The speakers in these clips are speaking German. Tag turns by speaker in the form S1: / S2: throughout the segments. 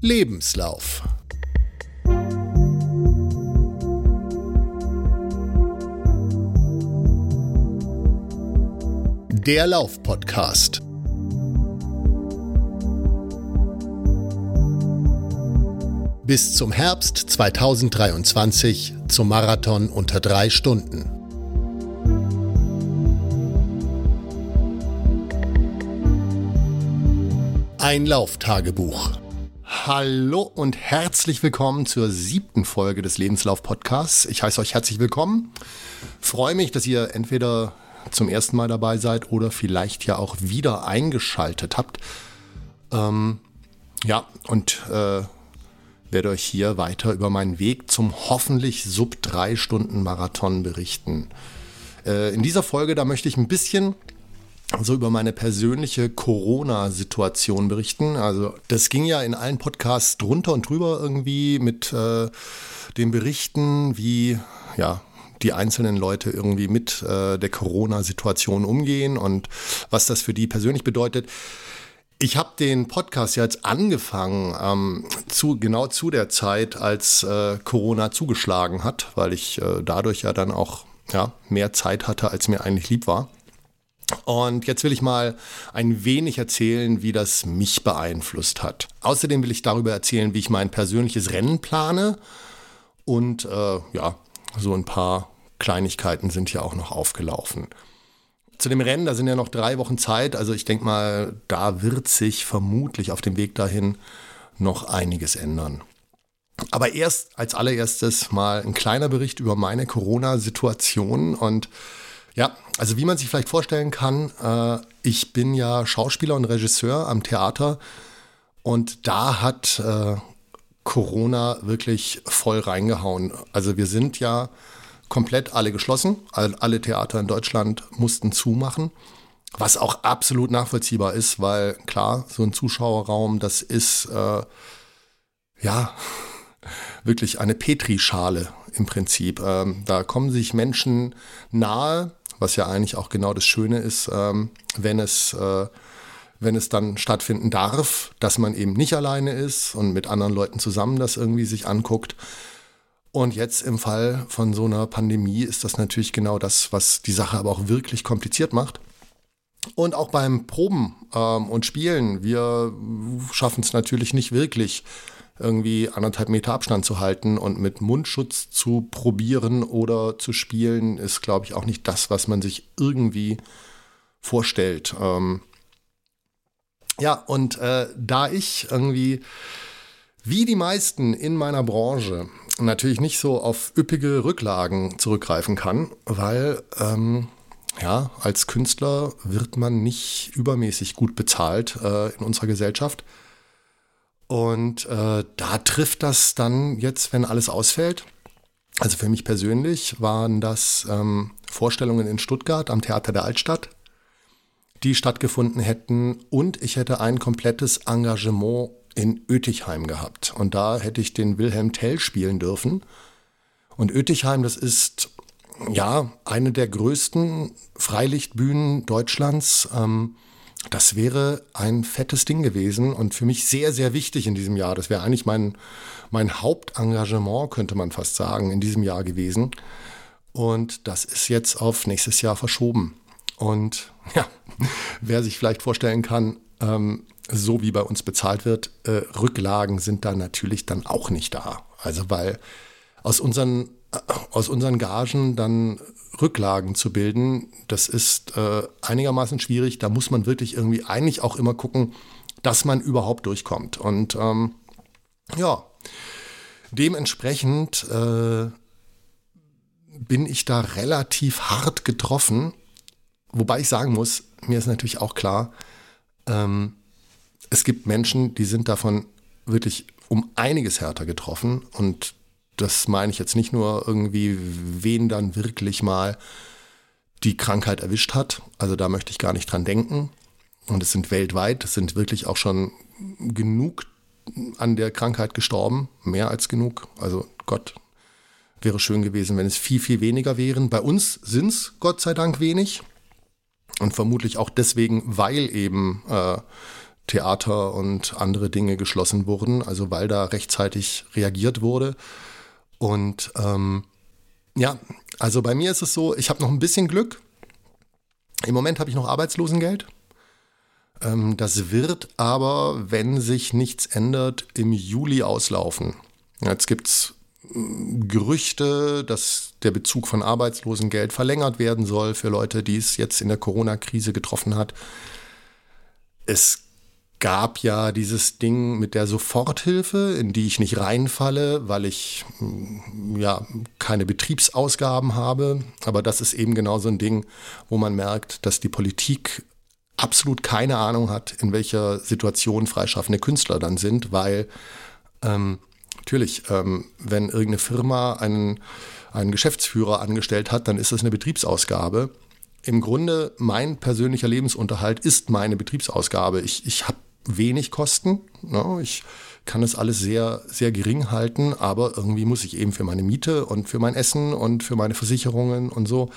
S1: Lebenslauf. Der Lauf-Podcast. Bis zum Herbst 2023 zum Marathon unter drei Stunden. Ein Lauftagebuch. Hallo und herzlich willkommen zur siebten Folge des Lebenslauf-Podcasts. Ich heiße euch herzlich willkommen. Freue mich, dass ihr entweder zum ersten Mal dabei seid oder vielleicht ja auch wieder eingeschaltet habt. Ähm, ja, und äh, werde euch hier weiter über meinen Weg zum hoffentlich sub 3 Stunden Marathon berichten. Äh, in dieser Folge, da möchte ich ein bisschen so über meine persönliche Corona-Situation berichten. Also das ging ja in allen Podcasts drunter und drüber irgendwie mit äh, den Berichten, wie ja die einzelnen Leute irgendwie mit äh, der Corona-Situation umgehen und was das für die persönlich bedeutet. Ich habe den Podcast ja jetzt angefangen, ähm, zu, genau zu der Zeit, als äh, Corona zugeschlagen hat, weil ich äh, dadurch ja dann auch ja, mehr Zeit hatte, als mir eigentlich lieb war. Und jetzt will ich mal ein wenig erzählen, wie das mich beeinflusst hat. Außerdem will ich darüber erzählen, wie ich mein persönliches Rennen plane. Und äh, ja, so ein paar Kleinigkeiten sind hier auch noch aufgelaufen. Zu dem Rennen, da sind ja noch drei Wochen Zeit. Also ich denke mal, da wird sich vermutlich auf dem Weg dahin noch einiges ändern. Aber erst als allererstes mal ein kleiner Bericht über meine Corona-Situation und ja, also wie man sich vielleicht vorstellen kann, äh, ich bin ja Schauspieler und Regisseur am Theater und da hat äh, Corona wirklich voll reingehauen. Also wir sind ja komplett alle geschlossen. Alle Theater in Deutschland mussten zumachen. Was auch absolut nachvollziehbar ist, weil klar, so ein Zuschauerraum, das ist äh, ja wirklich eine Petrischale im Prinzip. Ähm, da kommen sich Menschen nahe, was ja eigentlich auch genau das Schöne ist, ähm, wenn es äh, wenn es dann stattfinden darf, dass man eben nicht alleine ist und mit anderen Leuten zusammen das irgendwie sich anguckt. Und jetzt im Fall von so einer Pandemie ist das natürlich genau das, was die Sache aber auch wirklich kompliziert macht. Und auch beim Proben ähm, und Spielen, wir schaffen es natürlich nicht wirklich, irgendwie anderthalb Meter Abstand zu halten und mit Mundschutz zu probieren oder zu spielen, ist, glaube ich, auch nicht das, was man sich irgendwie vorstellt. Ähm ja, und äh, da ich irgendwie, wie die meisten in meiner Branche, natürlich nicht so auf üppige Rücklagen zurückgreifen kann, weil ähm, ja, als Künstler wird man nicht übermäßig gut bezahlt äh, in unserer Gesellschaft. Und äh, da trifft das dann jetzt, wenn alles ausfällt. Also für mich persönlich waren das ähm, Vorstellungen in Stuttgart am Theater der Altstadt, die stattgefunden hätten. Und ich hätte ein komplettes Engagement in Ötichheim gehabt. Und da hätte ich den Wilhelm Tell spielen dürfen. Und Ötichheim, das ist ja eine der größten Freilichtbühnen Deutschlands. Ähm, das wäre ein fettes Ding gewesen und für mich sehr, sehr wichtig in diesem Jahr. Das wäre eigentlich mein, mein Hauptengagement, könnte man fast sagen, in diesem Jahr gewesen. Und das ist jetzt auf nächstes Jahr verschoben. Und ja, wer sich vielleicht vorstellen kann, ähm, so wie bei uns bezahlt wird, äh, Rücklagen sind da natürlich dann auch nicht da. Also weil aus unseren aus unseren Gagen dann Rücklagen zu bilden, das ist äh, einigermaßen schwierig. Da muss man wirklich irgendwie eigentlich auch immer gucken, dass man überhaupt durchkommt. Und ähm, ja, dementsprechend äh, bin ich da relativ hart getroffen. Wobei ich sagen muss, mir ist natürlich auch klar, ähm, es gibt Menschen, die sind davon wirklich um einiges härter getroffen und das meine ich jetzt nicht nur irgendwie, wen dann wirklich mal die Krankheit erwischt hat. Also da möchte ich gar nicht dran denken. Und es sind weltweit, es sind wirklich auch schon genug an der Krankheit gestorben, mehr als genug. Also Gott, wäre schön gewesen, wenn es viel, viel weniger wären. Bei uns sind es Gott sei Dank wenig. Und vermutlich auch deswegen, weil eben äh, Theater und andere Dinge geschlossen wurden, also weil da rechtzeitig reagiert wurde. Und ähm, ja, also bei mir ist es so, ich habe noch ein bisschen Glück. Im Moment habe ich noch Arbeitslosengeld. Ähm, das wird aber, wenn sich nichts ändert, im Juli auslaufen. Jetzt gibt es mm, Gerüchte, dass der Bezug von Arbeitslosengeld verlängert werden soll für Leute, die es jetzt in der Corona-Krise getroffen hat. Es gab ja dieses Ding mit der Soforthilfe, in die ich nicht reinfalle, weil ich mm, ja keine Betriebsausgaben habe. Aber das ist eben genau so ein Ding, wo man merkt, dass die Politik absolut keine Ahnung hat, in welcher Situation freischaffende Künstler dann sind, weil ähm, natürlich, ähm, wenn irgendeine Firma einen, einen Geschäftsführer angestellt hat, dann ist das eine Betriebsausgabe. Im Grunde, mein persönlicher Lebensunterhalt ist meine Betriebsausgabe. Ich, ich habe wenig Kosten. Ne? Ich kann es alles sehr, sehr gering halten, aber irgendwie muss ich eben für meine Miete und für mein Essen und für meine Versicherungen und so,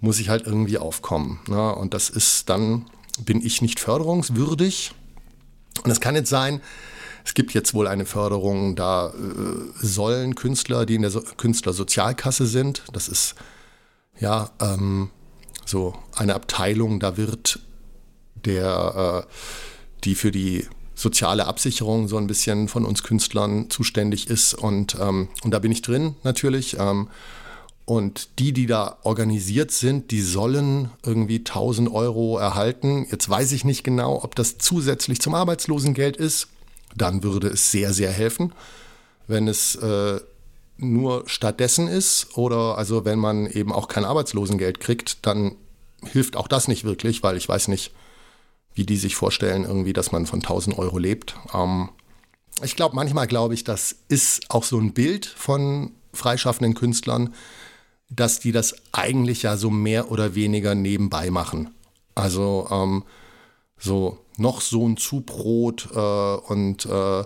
S1: muss ich halt irgendwie aufkommen. Ne? Und das ist dann bin ich nicht förderungswürdig. Und es kann jetzt sein, es gibt jetzt wohl eine Förderung, da äh, sollen Künstler, die in der so Künstlersozialkasse sind, das ist ja ähm, so eine Abteilung, da wird der, äh, die für die soziale Absicherung so ein bisschen von uns Künstlern zuständig ist. Und, ähm, und da bin ich drin natürlich. Ähm, und die, die da organisiert sind, die sollen irgendwie 1000 Euro erhalten. Jetzt weiß ich nicht genau, ob das zusätzlich zum Arbeitslosengeld ist. Dann würde es sehr, sehr helfen. Wenn es äh, nur stattdessen ist oder also wenn man eben auch kein Arbeitslosengeld kriegt, dann hilft auch das nicht wirklich, weil ich weiß nicht, wie die sich vorstellen, irgendwie, dass man von 1000 Euro lebt. Ähm, ich glaube, manchmal glaube ich, das ist auch so ein Bild von freischaffenden Künstlern, dass die das eigentlich ja so mehr oder weniger nebenbei machen. Also ähm, so noch so ein Zubrot äh, und äh,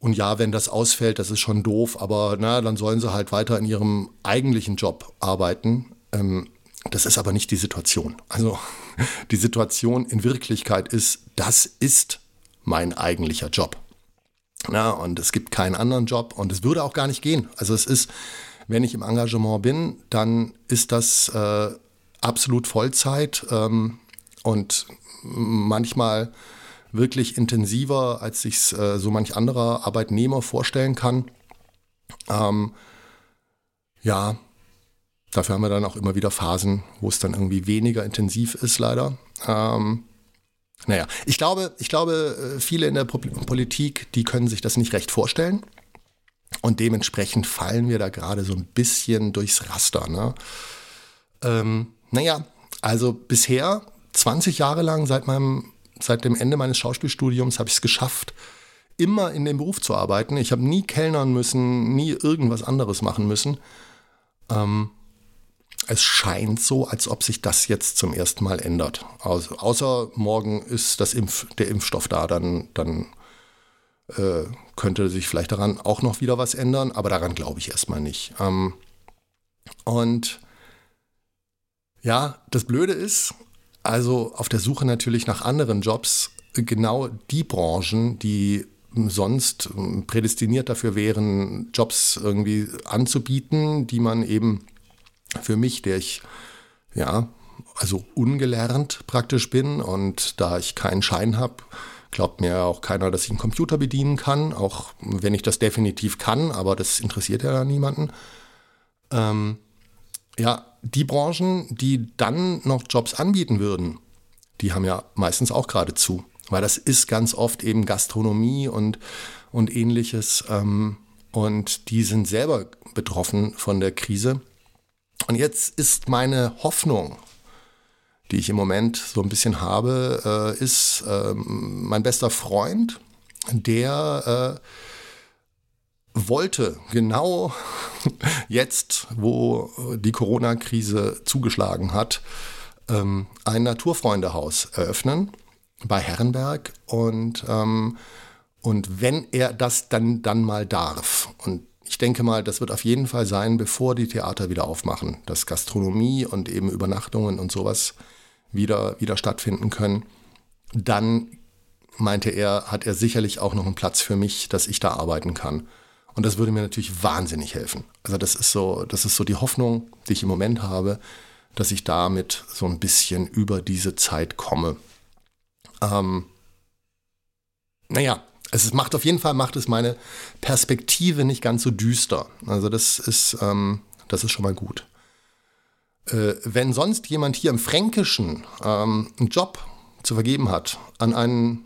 S1: und ja, wenn das ausfällt, das ist schon doof, aber na, dann sollen sie halt weiter in ihrem eigentlichen Job arbeiten. Ähm, das ist aber nicht die Situation. Also die Situation in Wirklichkeit ist, das ist mein eigentlicher Job. Na, und es gibt keinen anderen Job und es würde auch gar nicht gehen. Also es ist, wenn ich im Engagement bin, dann ist das äh, absolut Vollzeit ähm, und manchmal wirklich intensiver, als sich äh, so manch anderer Arbeitnehmer vorstellen kann. Ähm, ja, dafür haben wir dann auch immer wieder Phasen, wo es dann irgendwie weniger intensiv ist, leider. Ähm, naja, ich glaube, ich glaube, äh, viele in der Politik, die können sich das nicht recht vorstellen. Und dementsprechend fallen wir da gerade so ein bisschen durchs Raster. Ne? Ähm, naja, also bisher, 20 Jahre lang, seit, meinem, seit dem Ende meines Schauspielstudiums, habe ich es geschafft, immer in dem Beruf zu arbeiten. Ich habe nie kellnern müssen, nie irgendwas anderes machen müssen. Ähm, es scheint so, als ob sich das jetzt zum ersten Mal ändert. Also, außer morgen ist das Impf, der Impfstoff da, dann, dann äh, könnte sich vielleicht daran auch noch wieder was ändern, aber daran glaube ich erstmal nicht. Ähm, und ja, das Blöde ist, also auf der Suche natürlich nach anderen Jobs, genau die Branchen, die sonst prädestiniert dafür wären, Jobs irgendwie anzubieten, die man eben für mich, der ich ja, also ungelernt praktisch bin und da ich keinen Schein habe, Glaubt mir auch keiner, dass ich einen Computer bedienen kann, auch wenn ich das definitiv kann, aber das interessiert ja niemanden. Ähm, ja, die Branchen, die dann noch Jobs anbieten würden, die haben ja meistens auch gerade zu. Weil das ist ganz oft eben Gastronomie und, und ähnliches. Ähm, und die sind selber betroffen von der Krise. Und jetzt ist meine Hoffnung, die ich im Moment so ein bisschen habe, äh, ist äh, mein bester Freund, der äh, wollte genau jetzt, wo die Corona-Krise zugeschlagen hat, ähm, ein Naturfreundehaus eröffnen bei Herrenberg. Und ähm, und wenn er das dann, dann mal darf, und ich denke mal, das wird auf jeden Fall sein, bevor die Theater wieder aufmachen, dass Gastronomie und eben Übernachtungen und sowas wieder, wieder stattfinden können, dann meinte er, hat er sicherlich auch noch einen Platz für mich, dass ich da arbeiten kann. Und das würde mir natürlich wahnsinnig helfen. Also das ist so, das ist so die Hoffnung, die ich im Moment habe, dass ich damit so ein bisschen über diese Zeit komme. Ähm, naja, es macht auf jeden Fall macht es meine Perspektive nicht ganz so düster. Also das ist, ähm, das ist schon mal gut. Äh, wenn sonst jemand hier im Fränkischen ähm, einen Job zu vergeben hat an einen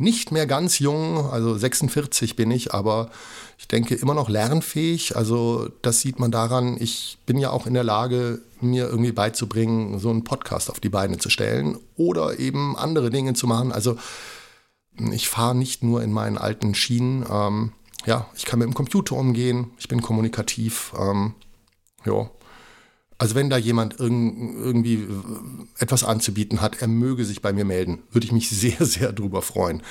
S1: nicht mehr ganz jung, also 46 bin ich, aber ich denke immer noch lernfähig. Also das sieht man daran, ich bin ja auch in der Lage, mir irgendwie beizubringen, so einen Podcast auf die Beine zu stellen oder eben andere Dinge zu machen. Also ich fahre nicht nur in meinen alten Schienen. Ähm, ja, ich kann mit dem Computer umgehen, ich bin kommunikativ. Ähm, ja. Also wenn da jemand irg irgendwie etwas anzubieten hat, er möge sich bei mir melden, würde ich mich sehr, sehr drüber freuen.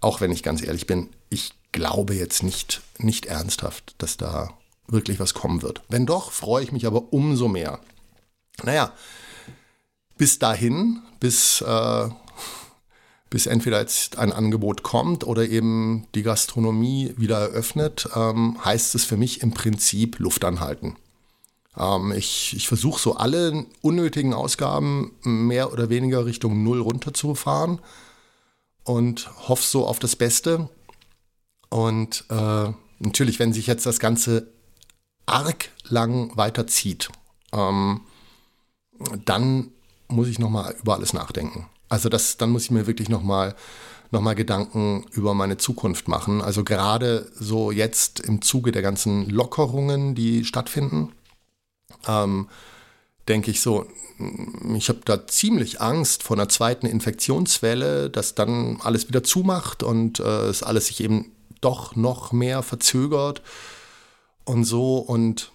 S1: Auch wenn ich ganz ehrlich bin, ich glaube jetzt nicht, nicht ernsthaft, dass da wirklich was kommen wird. Wenn doch, freue ich mich aber umso mehr. Naja, bis dahin, bis äh, bis entweder jetzt ein Angebot kommt oder eben die Gastronomie wieder eröffnet, ähm, heißt es für mich im Prinzip Luft anhalten. Ähm, ich ich versuche so alle unnötigen Ausgaben mehr oder weniger Richtung Null runterzufahren und hoffe so auf das Beste. Und äh, natürlich, wenn sich jetzt das Ganze arg lang weiterzieht, ähm, dann muss ich nochmal über alles nachdenken. Also das, dann muss ich mir wirklich nochmal noch mal Gedanken über meine Zukunft machen. Also gerade so jetzt im Zuge der ganzen Lockerungen, die stattfinden, ähm, denke ich so, ich habe da ziemlich Angst vor einer zweiten Infektionswelle, dass dann alles wieder zumacht und äh, es alles sich eben doch noch mehr verzögert und so. Und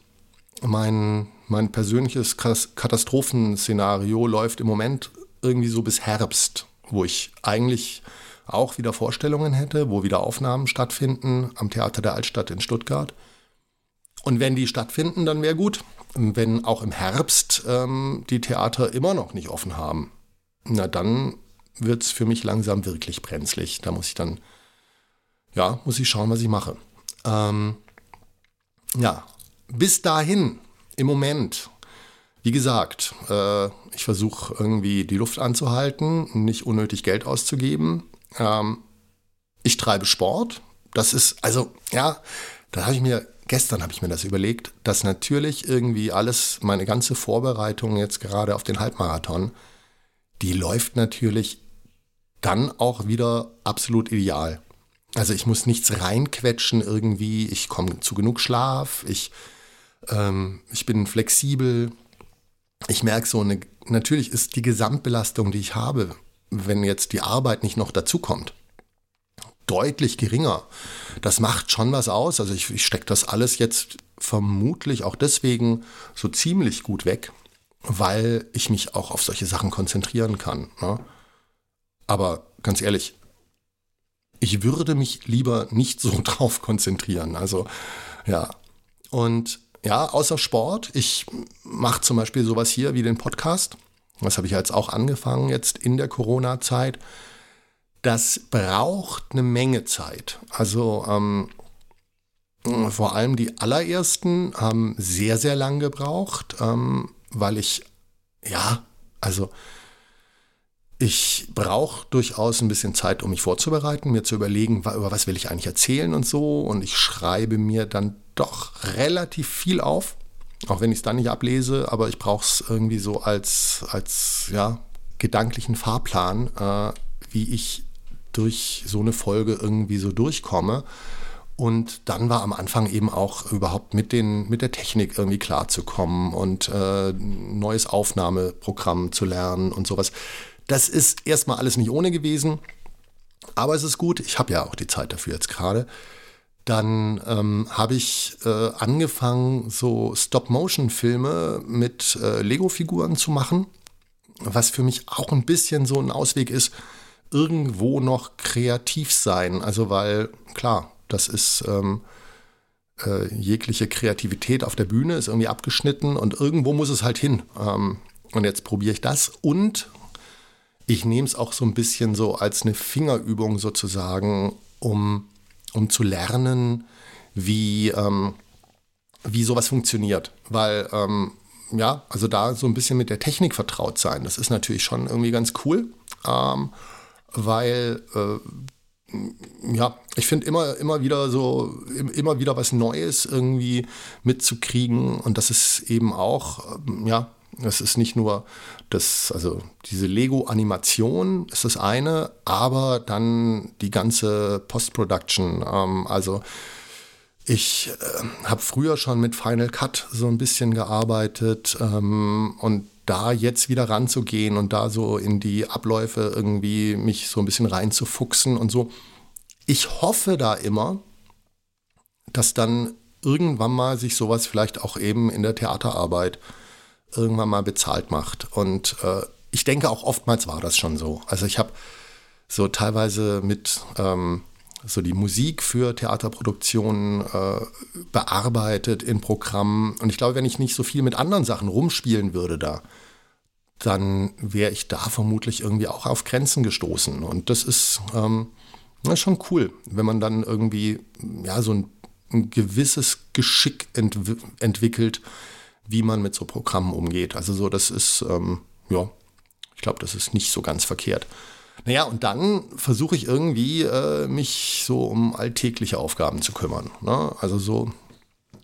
S1: mein, mein persönliches Katastrophenszenario läuft im Moment irgendwie so bis Herbst, wo ich eigentlich auch wieder Vorstellungen hätte, wo wieder Aufnahmen stattfinden am Theater der Altstadt in Stuttgart. Und wenn die stattfinden, dann wäre gut. Wenn auch im Herbst ähm, die Theater immer noch nicht offen haben, na dann wird es für mich langsam wirklich brenzlig. Da muss ich dann, ja, muss ich schauen, was ich mache. Ähm, ja, bis dahin, im Moment, wie gesagt, äh, ich versuche irgendwie die Luft anzuhalten, nicht unnötig Geld auszugeben. Ähm, ich treibe Sport. Das ist, also, ja, da habe ich mir, gestern habe ich mir das überlegt, dass natürlich irgendwie alles, meine ganze Vorbereitung jetzt gerade auf den Halbmarathon, die läuft natürlich dann auch wieder absolut ideal. Also ich muss nichts reinquetschen irgendwie, ich komme zu genug Schlaf, ich, ähm, ich bin flexibel, ich merke so, eine, natürlich ist die Gesamtbelastung, die ich habe, wenn jetzt die Arbeit nicht noch dazukommt, deutlich geringer. Das macht schon was aus. Also ich, ich stecke das alles jetzt vermutlich auch deswegen so ziemlich gut weg, weil ich mich auch auf solche Sachen konzentrieren kann. Ne? Aber ganz ehrlich, ich würde mich lieber nicht so drauf konzentrieren. Also ja. Und ja, außer Sport. Ich mache zum Beispiel sowas hier wie den Podcast. Das habe ich jetzt auch angefangen jetzt in der Corona-Zeit. Das braucht eine Menge Zeit. Also ähm, vor allem die allerersten haben sehr, sehr lang gebraucht, ähm, weil ich, ja, also ich brauche durchaus ein bisschen Zeit, um mich vorzubereiten, mir zu überlegen, über was will ich eigentlich erzählen und so. Und ich schreibe mir dann doch relativ viel auf, auch wenn ich es dann nicht ablese, aber ich brauche es irgendwie so als, als ja, gedanklichen Fahrplan, äh, wie ich durch so eine Folge irgendwie so durchkomme. Und dann war am Anfang eben auch überhaupt mit, den, mit der Technik irgendwie klarzukommen und äh, neues Aufnahmeprogramm zu lernen und sowas. Das ist erstmal alles nicht ohne gewesen, aber es ist gut. Ich habe ja auch die Zeit dafür jetzt gerade. Dann ähm, habe ich äh, angefangen, so Stop-Motion-Filme mit äh, Lego-Figuren zu machen, was für mich auch ein bisschen so ein Ausweg ist, irgendwo noch kreativ sein. Also weil, klar, das ist ähm, äh, jegliche Kreativität auf der Bühne ist irgendwie abgeschnitten und irgendwo muss es halt hin. Ähm, und jetzt probiere ich das und ich nehme es auch so ein bisschen so als eine Fingerübung sozusagen, um, um zu lernen, wie, ähm, wie sowas funktioniert. Weil, ähm, ja, also da so ein bisschen mit der Technik vertraut sein, das ist natürlich schon irgendwie ganz cool, ähm, weil, äh, ja, ich finde immer, immer wieder so, immer wieder was Neues irgendwie mitzukriegen und das ist eben auch, ähm, ja, es ist nicht nur das, also diese Lego-Animation ist das eine, aber dann die ganze Post-Production. Ähm, also ich äh, habe früher schon mit Final Cut so ein bisschen gearbeitet ähm, und da jetzt wieder ranzugehen und da so in die Abläufe irgendwie mich so ein bisschen reinzufuchsen und so. Ich hoffe da immer, dass dann irgendwann mal sich sowas vielleicht auch eben in der Theaterarbeit irgendwann mal bezahlt macht. Und äh, ich denke auch oftmals war das schon so. Also ich habe so teilweise mit ähm, so die Musik für Theaterproduktionen äh, bearbeitet in Programmen. Und ich glaube, wenn ich nicht so viel mit anderen Sachen rumspielen würde da, dann wäre ich da vermutlich irgendwie auch auf Grenzen gestoßen. Und das ist ähm, schon cool, wenn man dann irgendwie ja so ein, ein gewisses Geschick entw entwickelt, wie man mit so Programmen umgeht. Also so, das ist, ähm, ja, ich glaube, das ist nicht so ganz verkehrt. Naja, und dann versuche ich irgendwie, äh, mich so um alltägliche Aufgaben zu kümmern. Ne? Also so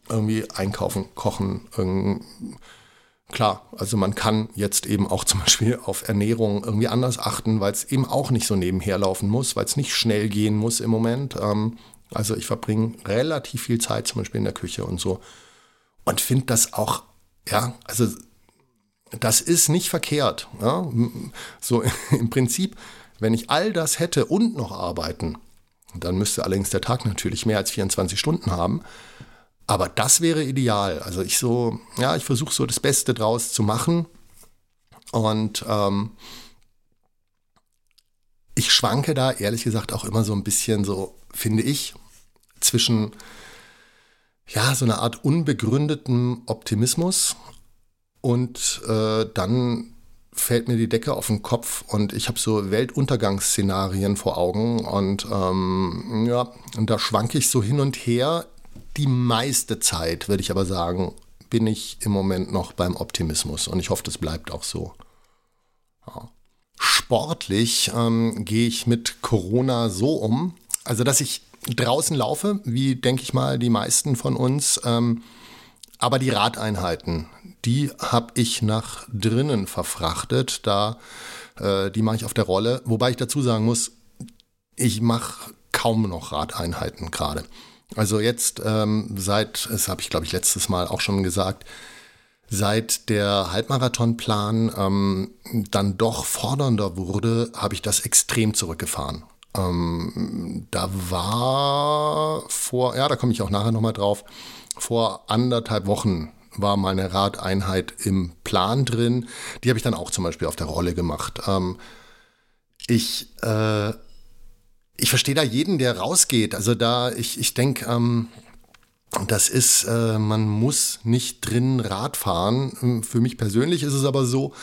S1: irgendwie einkaufen, kochen. Irgendwie. Klar, also man kann jetzt eben auch zum Beispiel auf Ernährung irgendwie anders achten, weil es eben auch nicht so nebenher laufen muss, weil es nicht schnell gehen muss im Moment. Ähm, also ich verbringe relativ viel Zeit zum Beispiel in der Küche und so und finde das auch ja, also das ist nicht verkehrt. Ja? So im Prinzip, wenn ich all das hätte und noch arbeiten, dann müsste allerdings der Tag natürlich mehr als 24 Stunden haben. Aber das wäre ideal. Also ich so, ja, ich versuche so das Beste draus zu machen. Und ähm, ich schwanke da ehrlich gesagt auch immer so ein bisschen so, finde ich, zwischen ja, so eine Art unbegründeten Optimismus und äh, dann fällt mir die Decke auf den Kopf und ich habe so Weltuntergangsszenarien vor Augen und ähm, ja, und da schwanke ich so hin und her. Die meiste Zeit, würde ich aber sagen, bin ich im Moment noch beim Optimismus und ich hoffe, das bleibt auch so. Ja. Sportlich ähm, gehe ich mit Corona so um, also dass ich draußen laufe, wie denke ich mal die meisten von uns. Ähm, aber die Radeinheiten, die habe ich nach drinnen verfrachtet. Da, äh, die mache ich auf der Rolle. Wobei ich dazu sagen muss, ich mache kaum noch Radeinheiten gerade. Also jetzt ähm, seit, das habe ich glaube ich letztes Mal auch schon gesagt, seit der Halbmarathonplan ähm, dann doch fordernder wurde, habe ich das extrem zurückgefahren. Ähm, da war vor, ja, da komme ich auch nachher nochmal drauf, vor anderthalb Wochen war meine Radeinheit im Plan drin. Die habe ich dann auch zum Beispiel auf der Rolle gemacht. Ähm, ich, äh, ich verstehe da jeden, der rausgeht. Also da, ich, ich denke, ähm, das ist, äh, man muss nicht drin Rad fahren. Für mich persönlich ist es aber so,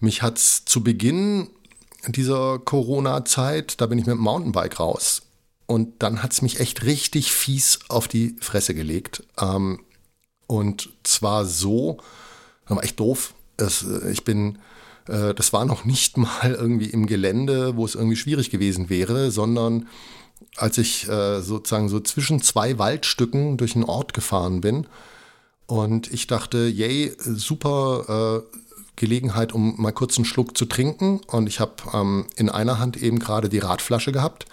S1: mich hat es zu Beginn dieser Corona-Zeit, da bin ich mit dem Mountainbike raus. Und dann hat es mich echt richtig fies auf die Fresse gelegt. Ähm, und zwar so, das war echt doof. Das, äh, ich bin, äh, das war noch nicht mal irgendwie im Gelände, wo es irgendwie schwierig gewesen wäre, sondern als ich äh, sozusagen so zwischen zwei Waldstücken durch einen Ort gefahren bin. Und ich dachte, yay, super, äh, Gelegenheit, um mal kurz einen Schluck zu trinken. Und ich habe ähm, in einer Hand eben gerade die Radflasche gehabt.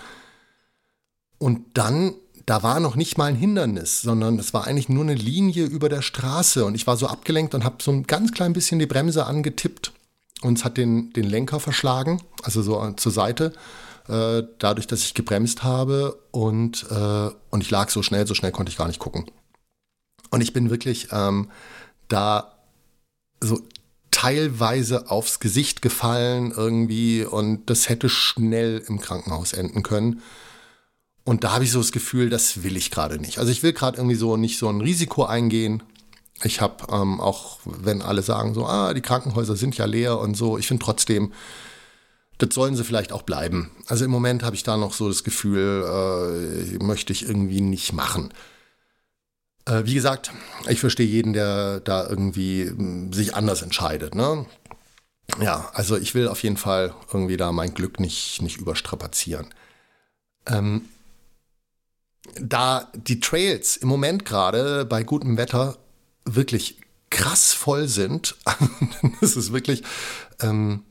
S1: Und dann, da war noch nicht mal ein Hindernis, sondern es war eigentlich nur eine Linie über der Straße. Und ich war so abgelenkt und habe so ein ganz klein bisschen die Bremse angetippt. Und es hat den, den Lenker verschlagen, also so zur Seite, äh, dadurch, dass ich gebremst habe. Und, äh, und ich lag so schnell, so schnell konnte ich gar nicht gucken. Und ich bin wirklich ähm, da so teilweise aufs Gesicht gefallen irgendwie und das hätte schnell im Krankenhaus enden können. Und da habe ich so das Gefühl, das will ich gerade nicht. Also ich will gerade irgendwie so nicht so ein Risiko eingehen. Ich habe ähm, auch, wenn alle sagen so, ah, die Krankenhäuser sind ja leer und so, ich finde trotzdem, das sollen sie vielleicht auch bleiben. Also im Moment habe ich da noch so das Gefühl, äh, möchte ich irgendwie nicht machen. Äh, wie gesagt, ich verstehe jeden, der da irgendwie hm, sich anders entscheidet. Ne? Ja, also ich will auf jeden Fall irgendwie da mein Glück nicht, nicht überstrapazieren. Ähm, da die Trails im Moment gerade bei gutem Wetter wirklich krass voll sind, das ist wirklich, ähm,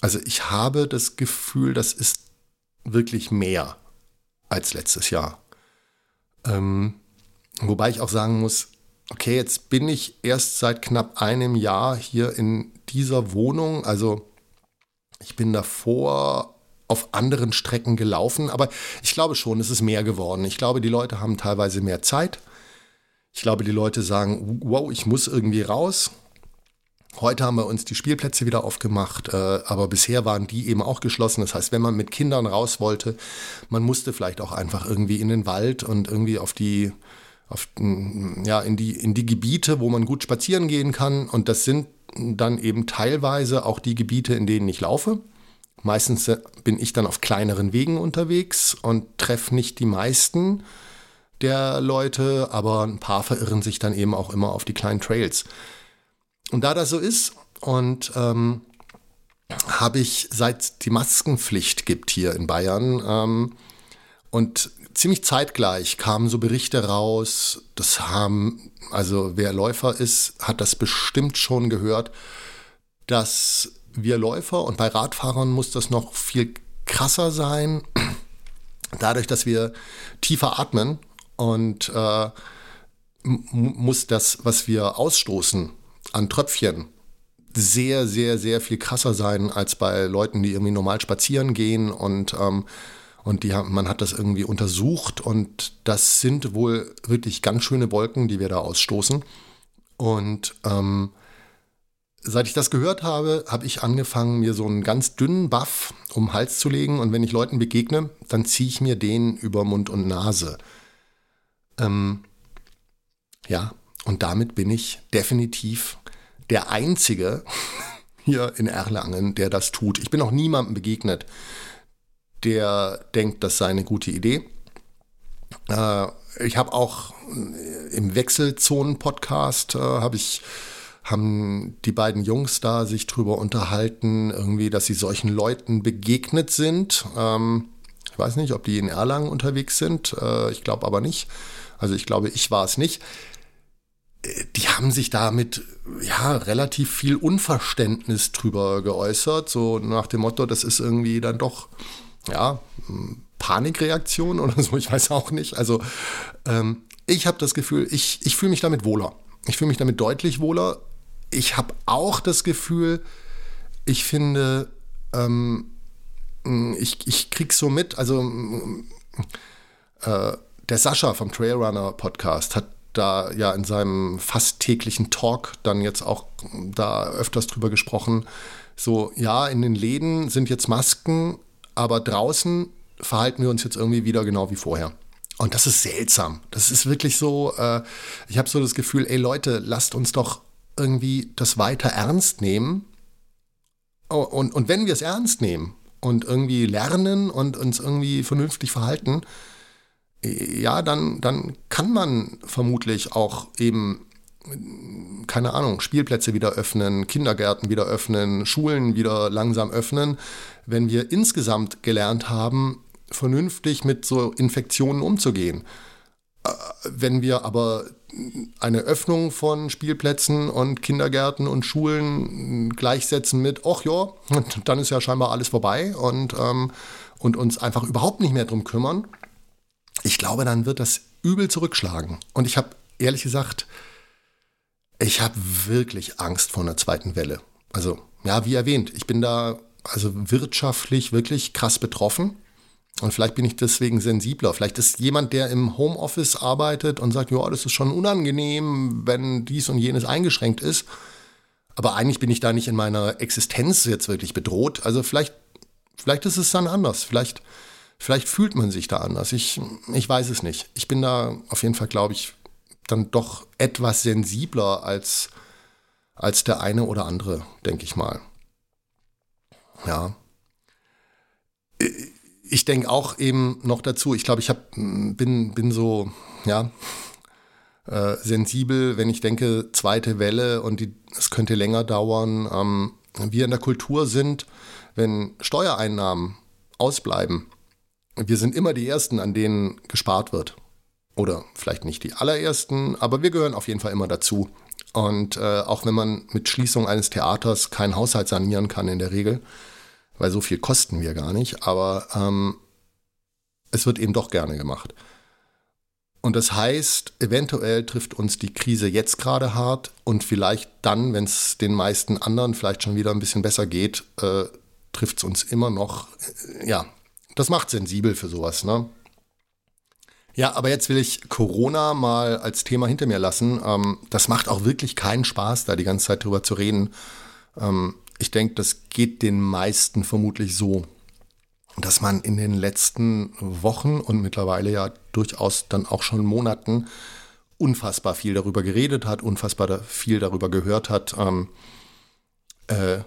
S1: also ich habe das Gefühl, das ist wirklich mehr als letztes Jahr. Ähm, wobei ich auch sagen muss, okay, jetzt bin ich erst seit knapp einem Jahr hier in dieser Wohnung. Also ich bin davor auf anderen Strecken gelaufen, aber ich glaube schon, es ist mehr geworden. Ich glaube, die Leute haben teilweise mehr Zeit. Ich glaube, die Leute sagen, wow, ich muss irgendwie raus. Heute haben wir uns die Spielplätze wieder aufgemacht, äh, aber bisher waren die eben auch geschlossen. Das heißt, wenn man mit Kindern raus wollte, man musste vielleicht auch einfach irgendwie in den Wald und irgendwie auf die, auf, ja, in die, in die Gebiete, wo man gut spazieren gehen kann. Und das sind dann eben teilweise auch die Gebiete, in denen ich laufe. Meistens äh, bin ich dann auf kleineren Wegen unterwegs und treffe nicht die meisten der Leute, aber ein paar verirren sich dann eben auch immer auf die kleinen Trails. Und da das so ist und ähm, habe ich seit die Maskenpflicht gibt hier in Bayern ähm, und ziemlich zeitgleich kamen so Berichte raus, das haben, also wer Läufer ist, hat das bestimmt schon gehört, dass wir Läufer und bei Radfahrern muss das noch viel krasser sein, dadurch, dass wir tiefer atmen und äh, muss das, was wir ausstoßen an Tröpfchen, sehr, sehr, sehr viel krasser sein als bei Leuten, die irgendwie normal spazieren gehen und ähm, und die man hat das irgendwie untersucht und das sind wohl wirklich ganz schöne Wolken, die wir da ausstoßen. Und ähm, seit ich das gehört habe, habe ich angefangen, mir so einen ganz dünnen Buff um den Hals zu legen. Und wenn ich Leuten begegne, dann ziehe ich mir den über Mund und Nase. Ähm, ja, und damit bin ich definitiv der Einzige hier in Erlangen, der das tut. Ich bin auch niemandem begegnet, der denkt, das sei eine gute Idee. Äh, ich habe auch äh, im Wechselzonen-Podcast äh, habe ich haben die beiden Jungs da sich drüber unterhalten, irgendwie, dass sie solchen Leuten begegnet sind. Ähm, ich weiß nicht, ob die in Erlangen unterwegs sind. Äh, ich glaube aber nicht. Also ich glaube, ich war es nicht. Äh, die haben sich damit ja relativ viel Unverständnis drüber geäußert, so nach dem Motto, das ist irgendwie dann doch ja, Panikreaktion oder so, ich weiß auch nicht. Also ähm, ich habe das Gefühl, ich, ich fühle mich damit wohler. Ich fühle mich damit deutlich wohler. Ich habe auch das Gefühl, ich finde, ähm, ich, ich krieg so mit, also äh, der Sascha vom Trailrunner Podcast hat da ja in seinem fast täglichen Talk dann jetzt auch da öfters drüber gesprochen. So, ja, in den Läden sind jetzt Masken, aber draußen verhalten wir uns jetzt irgendwie wieder genau wie vorher. Und das ist seltsam. Das ist wirklich so, äh, ich habe so das Gefühl, ey Leute, lasst uns doch irgendwie das weiter ernst nehmen. Oh, und, und wenn wir es ernst nehmen und irgendwie lernen und uns irgendwie vernünftig verhalten, ja, dann, dann kann man vermutlich auch eben keine Ahnung, Spielplätze wieder öffnen, Kindergärten wieder öffnen, Schulen wieder langsam öffnen, wenn wir insgesamt gelernt haben, vernünftig mit so Infektionen umzugehen. Äh, wenn wir aber eine Öffnung von Spielplätzen und Kindergärten und Schulen gleichsetzen mit, ach ja, dann ist ja scheinbar alles vorbei und, ähm, und uns einfach überhaupt nicht mehr drum kümmern, ich glaube, dann wird das übel zurückschlagen. Und ich habe ehrlich gesagt, ich habe wirklich Angst vor einer zweiten Welle. Also, ja, wie erwähnt, ich bin da also wirtschaftlich wirklich krass betroffen. Und vielleicht bin ich deswegen sensibler. Vielleicht ist jemand, der im Homeoffice arbeitet und sagt, ja, das ist schon unangenehm, wenn dies und jenes eingeschränkt ist. Aber eigentlich bin ich da nicht in meiner Existenz jetzt wirklich bedroht. Also vielleicht, vielleicht ist es dann anders. Vielleicht, vielleicht fühlt man sich da anders. Ich, ich weiß es nicht. Ich bin da auf jeden Fall, glaube ich, dann doch etwas sensibler als, als der eine oder andere, denke ich mal. Ja. ich denke auch eben noch dazu, ich glaube, ich hab, bin, bin so, ja, äh, sensibel, wenn ich denke, zweite Welle und es könnte länger dauern. Ähm, wir in der Kultur sind, wenn Steuereinnahmen ausbleiben, wir sind immer die Ersten, an denen gespart wird. Oder vielleicht nicht die allerersten, aber wir gehören auf jeden Fall immer dazu. Und äh, auch wenn man mit Schließung eines Theaters keinen Haushalt sanieren kann in der Regel, weil so viel kosten wir gar nicht, aber ähm, es wird eben doch gerne gemacht. Und das heißt, eventuell trifft uns die Krise jetzt gerade hart und vielleicht dann, wenn es den meisten anderen vielleicht schon wieder ein bisschen besser geht, äh, trifft es uns immer noch. Äh, ja, das macht sensibel für sowas, ne? Ja, aber jetzt will ich Corona mal als Thema hinter mir lassen. Ähm, das macht auch wirklich keinen Spaß, da die ganze Zeit drüber zu reden. Ähm, ich denke, das geht den meisten vermutlich so, dass man in den letzten Wochen und mittlerweile ja durchaus dann auch schon Monaten unfassbar viel darüber geredet hat, unfassbar viel darüber gehört hat. Ähm, äh,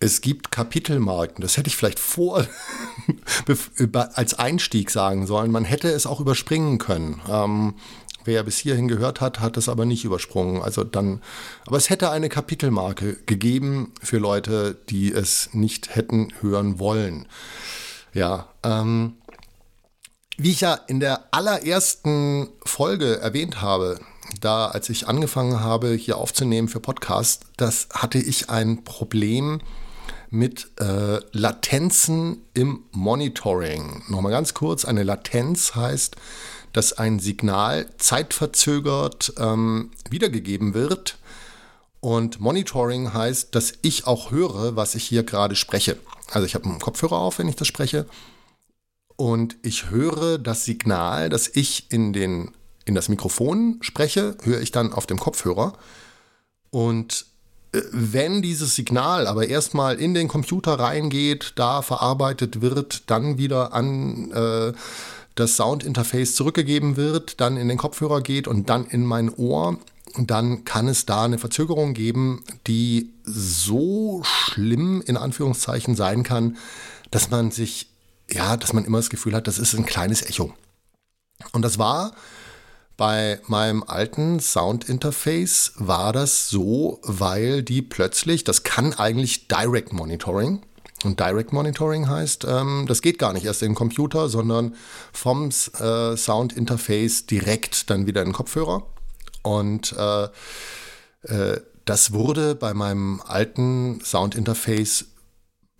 S1: es gibt Kapitelmarken, das hätte ich vielleicht vor als Einstieg sagen sollen. Man hätte es auch überspringen können. Ähm, wer bis hierhin gehört hat, hat es aber nicht übersprungen. Also dann, aber es hätte eine Kapitelmarke gegeben für Leute, die es nicht hätten hören wollen. Ja, ähm, wie ich ja in der allerersten Folge erwähnt habe, da als ich angefangen habe, hier aufzunehmen für Podcast, das hatte ich ein Problem mit äh, Latenzen im Monitoring. Nochmal ganz kurz, eine Latenz heißt, dass ein Signal zeitverzögert ähm, wiedergegeben wird. Und Monitoring heißt, dass ich auch höre, was ich hier gerade spreche. Also ich habe einen Kopfhörer auf, wenn ich das spreche. Und ich höre das Signal, das ich in, den, in das Mikrofon spreche, höre ich dann auf dem Kopfhörer. Und wenn dieses Signal aber erstmal in den Computer reingeht, da verarbeitet wird, dann wieder an äh, das Soundinterface zurückgegeben wird, dann in den Kopfhörer geht und dann in mein Ohr, dann kann es da eine Verzögerung geben, die so schlimm in Anführungszeichen sein kann, dass man sich, ja, dass man immer das Gefühl hat, das ist ein kleines Echo. Und das war bei meinem alten Soundinterface war das so, weil die plötzlich, das kann eigentlich Direct Monitoring. Und Direct Monitoring heißt, ähm, das geht gar nicht erst den Computer, sondern vom äh, Soundinterface direkt dann wieder in den Kopfhörer. Und äh, äh, das wurde bei meinem alten Soundinterface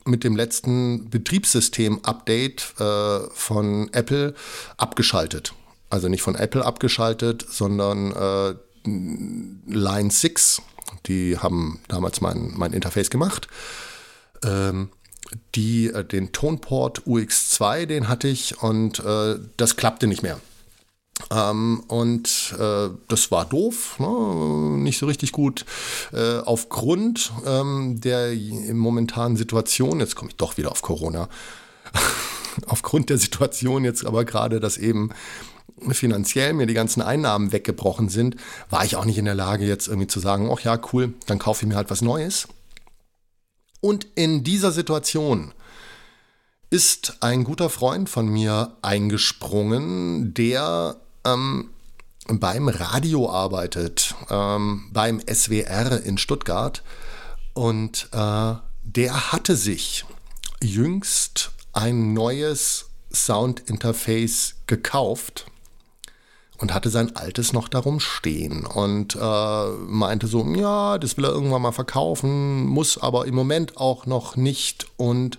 S1: mit dem letzten Betriebssystem-Update äh, von Apple abgeschaltet also nicht von Apple abgeschaltet, sondern äh, Line 6, die haben damals mein, mein Interface gemacht. Ähm, die, äh, den Tonport UX2, den hatte ich und äh, das klappte nicht mehr. Ähm, und äh, das war doof, ne? nicht so richtig gut. Äh, aufgrund ähm, der momentanen Situation, jetzt komme ich doch wieder auf Corona, aufgrund der Situation jetzt aber gerade, dass eben finanziell mir die ganzen Einnahmen weggebrochen sind, war ich auch nicht in der Lage, jetzt irgendwie zu sagen, ach ja, cool, dann kaufe ich mir halt was Neues. Und in dieser Situation ist ein guter Freund von mir eingesprungen, der ähm, beim Radio arbeitet, ähm, beim SWR in Stuttgart. Und äh, der hatte sich jüngst ein neues Soundinterface gekauft und hatte sein altes noch darum stehen und äh, meinte so, ja, das will er irgendwann mal verkaufen, muss aber im Moment auch noch nicht und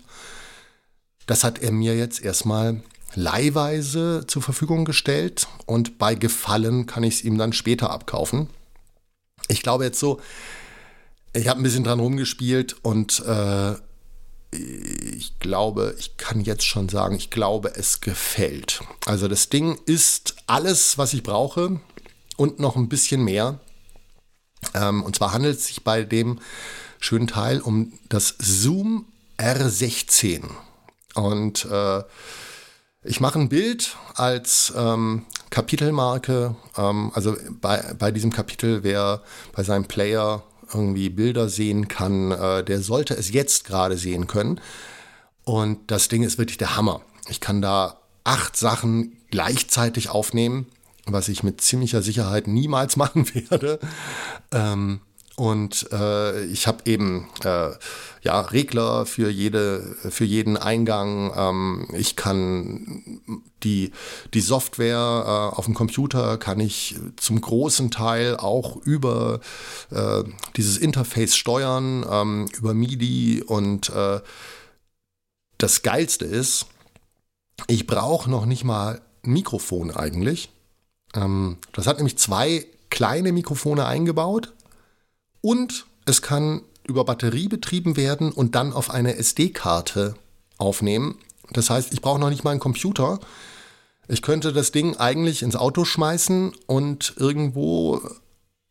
S1: das hat er mir jetzt erstmal leihweise zur Verfügung gestellt und bei Gefallen kann ich es ihm dann später abkaufen. Ich glaube jetzt so, ich habe ein bisschen dran rumgespielt und äh, ich glaube, ich kann jetzt schon sagen, ich glaube, es gefällt. Also das Ding ist alles, was ich brauche und noch ein bisschen mehr. Ähm, und zwar handelt es sich bei dem schönen Teil um das Zoom R16. Und äh, ich mache ein Bild als ähm, Kapitelmarke. Ähm, also bei, bei diesem Kapitel, wer bei seinem Player irgendwie Bilder sehen kann, äh, der sollte es jetzt gerade sehen können. Und das Ding ist wirklich der Hammer. Ich kann da acht Sachen gleichzeitig aufnehmen, was ich mit ziemlicher Sicherheit niemals machen werde. Ähm, und äh, ich habe eben äh, ja, Regler für, jede, für jeden Eingang. Ähm, ich kann die, die Software äh, auf dem Computer kann ich zum großen Teil auch über äh, dieses Interface steuern, ähm, über MIDI. Und äh, das Geilste ist, ich brauche noch nicht mal ein Mikrofon eigentlich. Ähm, das hat nämlich zwei kleine Mikrofone eingebaut und es kann über Batterie betrieben werden und dann auf eine SD-Karte aufnehmen. Das heißt, ich brauche noch nicht mal einen Computer. Ich könnte das Ding eigentlich ins Auto schmeißen und irgendwo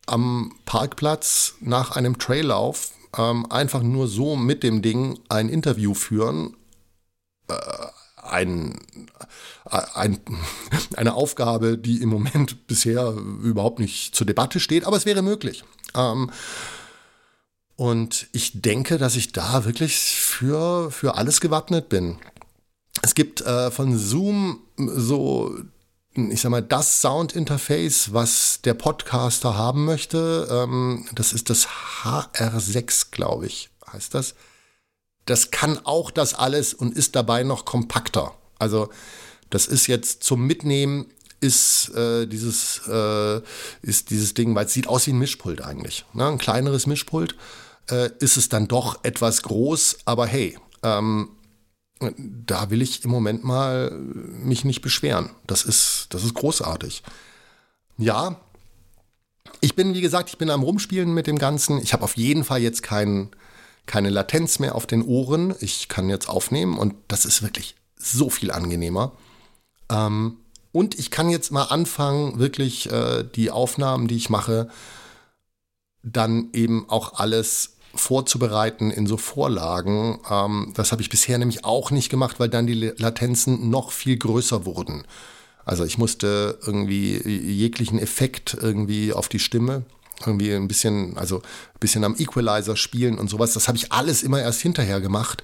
S1: am Parkplatz nach einem Traillauf ähm, einfach nur so mit dem Ding ein Interview führen. Äh, ein, ein, eine Aufgabe, die im Moment bisher überhaupt nicht zur Debatte steht, aber es wäre möglich. Ähm, und ich denke, dass ich da wirklich für, für alles gewappnet bin. Es gibt äh, von Zoom so, ich sag mal, das Soundinterface, was der Podcaster haben möchte. Ähm, das ist das HR6, glaube ich, heißt das. Das kann auch das alles und ist dabei noch kompakter. Also das ist jetzt zum Mitnehmen ist äh, dieses äh, ist dieses Ding, weil es sieht aus wie ein Mischpult eigentlich, ne? ein kleineres Mischpult. Äh, ist es dann doch etwas groß, aber hey, ähm, da will ich im Moment mal mich nicht beschweren. Das ist das ist großartig. Ja, ich bin wie gesagt, ich bin am rumspielen mit dem Ganzen. Ich habe auf jeden Fall jetzt kein, keine Latenz mehr auf den Ohren. Ich kann jetzt aufnehmen und das ist wirklich so viel angenehmer. Ähm, und ich kann jetzt mal anfangen, wirklich äh, die Aufnahmen, die ich mache, dann eben auch alles vorzubereiten in so Vorlagen. Ähm, das habe ich bisher nämlich auch nicht gemacht, weil dann die Latenzen noch viel größer wurden. Also ich musste irgendwie jeglichen Effekt irgendwie auf die Stimme irgendwie ein bisschen, also ein bisschen am Equalizer spielen und sowas. Das habe ich alles immer erst hinterher gemacht,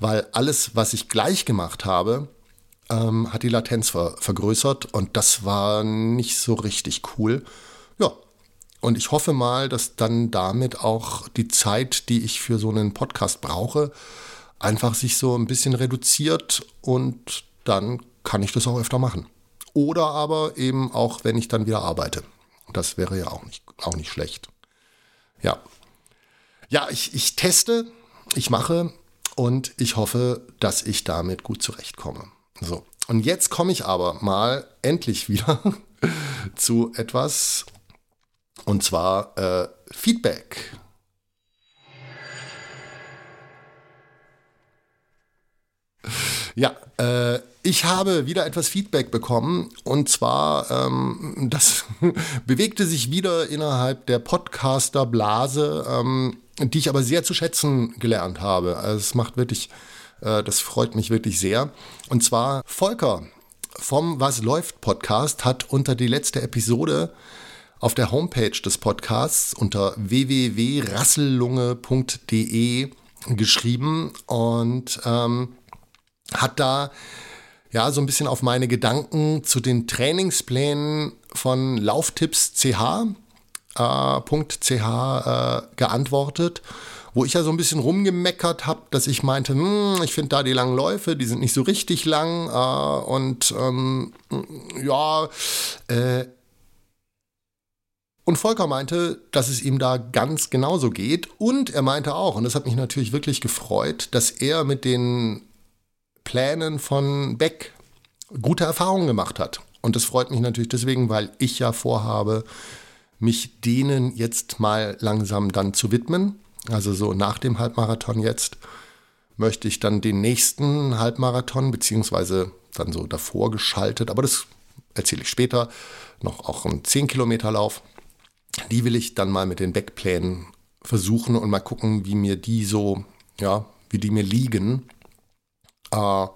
S1: weil alles, was ich gleich gemacht habe, ähm, hat die Latenz ver vergrößert und das war nicht so richtig cool. Ja, und ich hoffe mal, dass dann damit auch die Zeit, die ich für so einen Podcast brauche, einfach sich so ein bisschen reduziert und dann kann ich das auch öfter machen. Oder aber eben auch, wenn ich dann wieder arbeite. Das wäre ja auch nicht, auch nicht schlecht. Ja. Ja, ich, ich teste, ich mache und ich hoffe, dass ich damit gut zurechtkomme. So, und jetzt komme ich aber mal endlich wieder zu etwas, und zwar äh, Feedback. Ja, äh, ich habe wieder etwas Feedback bekommen und zwar, ähm, das bewegte sich wieder innerhalb der Podcaster-Blase, ähm, die ich aber sehr zu schätzen gelernt habe. Also es macht wirklich das freut mich wirklich sehr. Und zwar Volker vom Was läuft Podcast hat unter die letzte Episode auf der Homepage des Podcasts unter www.rassellunge.de geschrieben und ähm, hat da ja so ein bisschen auf meine Gedanken zu den Trainingsplänen von Lauftipps CH, äh, äh, geantwortet wo ich ja so ein bisschen rumgemeckert habe, dass ich meinte, hm, ich finde da die langen Läufe, die sind nicht so richtig lang äh, und ähm, ja, äh, und Volker meinte, dass es ihm da ganz genauso geht. Und er meinte auch, und das hat mich natürlich wirklich gefreut, dass er mit den Plänen von Beck gute Erfahrungen gemacht hat. Und das freut mich natürlich deswegen, weil ich ja vorhabe, mich denen jetzt mal langsam dann zu widmen. Also so nach dem Halbmarathon jetzt möchte ich dann den nächsten Halbmarathon, beziehungsweise dann so davor geschaltet, aber das erzähle ich später, noch auch einen 10 Kilometer Lauf. Die will ich dann mal mit den Backplänen versuchen und mal gucken, wie mir die so, ja, wie die mir liegen. Äh,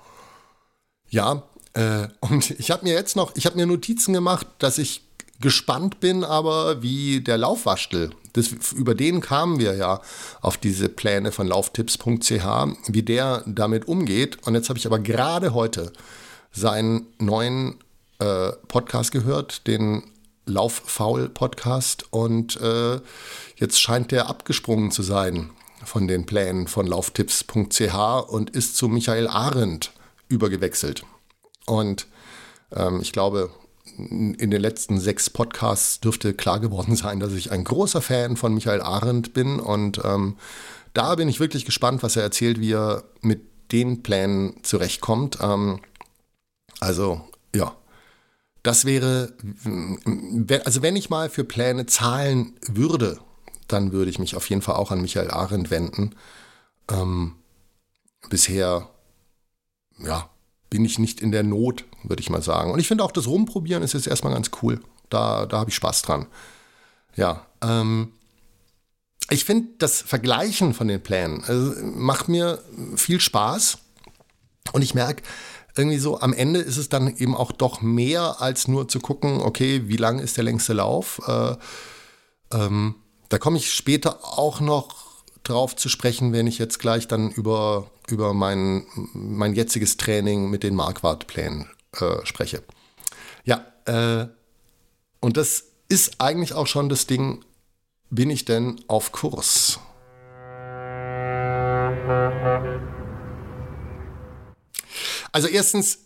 S1: ja, äh, und ich habe mir jetzt noch, ich habe mir Notizen gemacht, dass ich gespannt bin, aber wie der Laufwaschtel das, über den kamen wir ja auf diese Pläne von lauftipps.ch, wie der damit umgeht. Und jetzt habe ich aber gerade heute seinen neuen äh, Podcast gehört, den Lauffaul-Podcast. Und äh, jetzt scheint der abgesprungen zu sein von den Plänen von lauftipps.ch und ist zu Michael Arendt übergewechselt. Und ähm, ich glaube, in den letzten sechs Podcasts dürfte klar geworden sein, dass ich ein großer Fan von Michael Arendt bin. Und ähm, da bin ich wirklich gespannt, was er erzählt, wie er mit den Plänen zurechtkommt. Ähm, also, ja. Das wäre, also wenn ich mal für Pläne zahlen würde, dann würde ich mich auf jeden Fall auch an Michael Arendt wenden. Ähm, bisher, ja, bin ich nicht in der Not, würde ich mal sagen. Und ich finde auch das Rumprobieren ist jetzt erstmal ganz cool. Da, da habe ich Spaß dran. Ja, ähm, ich finde das Vergleichen von den Plänen also, macht mir viel Spaß. Und ich merke, irgendwie so, am Ende ist es dann eben auch doch mehr als nur zu gucken, okay, wie lang ist der längste Lauf. Äh, ähm, da komme ich später auch noch drauf zu sprechen, wenn ich jetzt gleich dann über, über mein, mein jetziges Training mit den Marquardt-Plänen äh, spreche. Ja, äh, und das ist eigentlich auch schon das Ding, bin ich denn auf Kurs? Also erstens,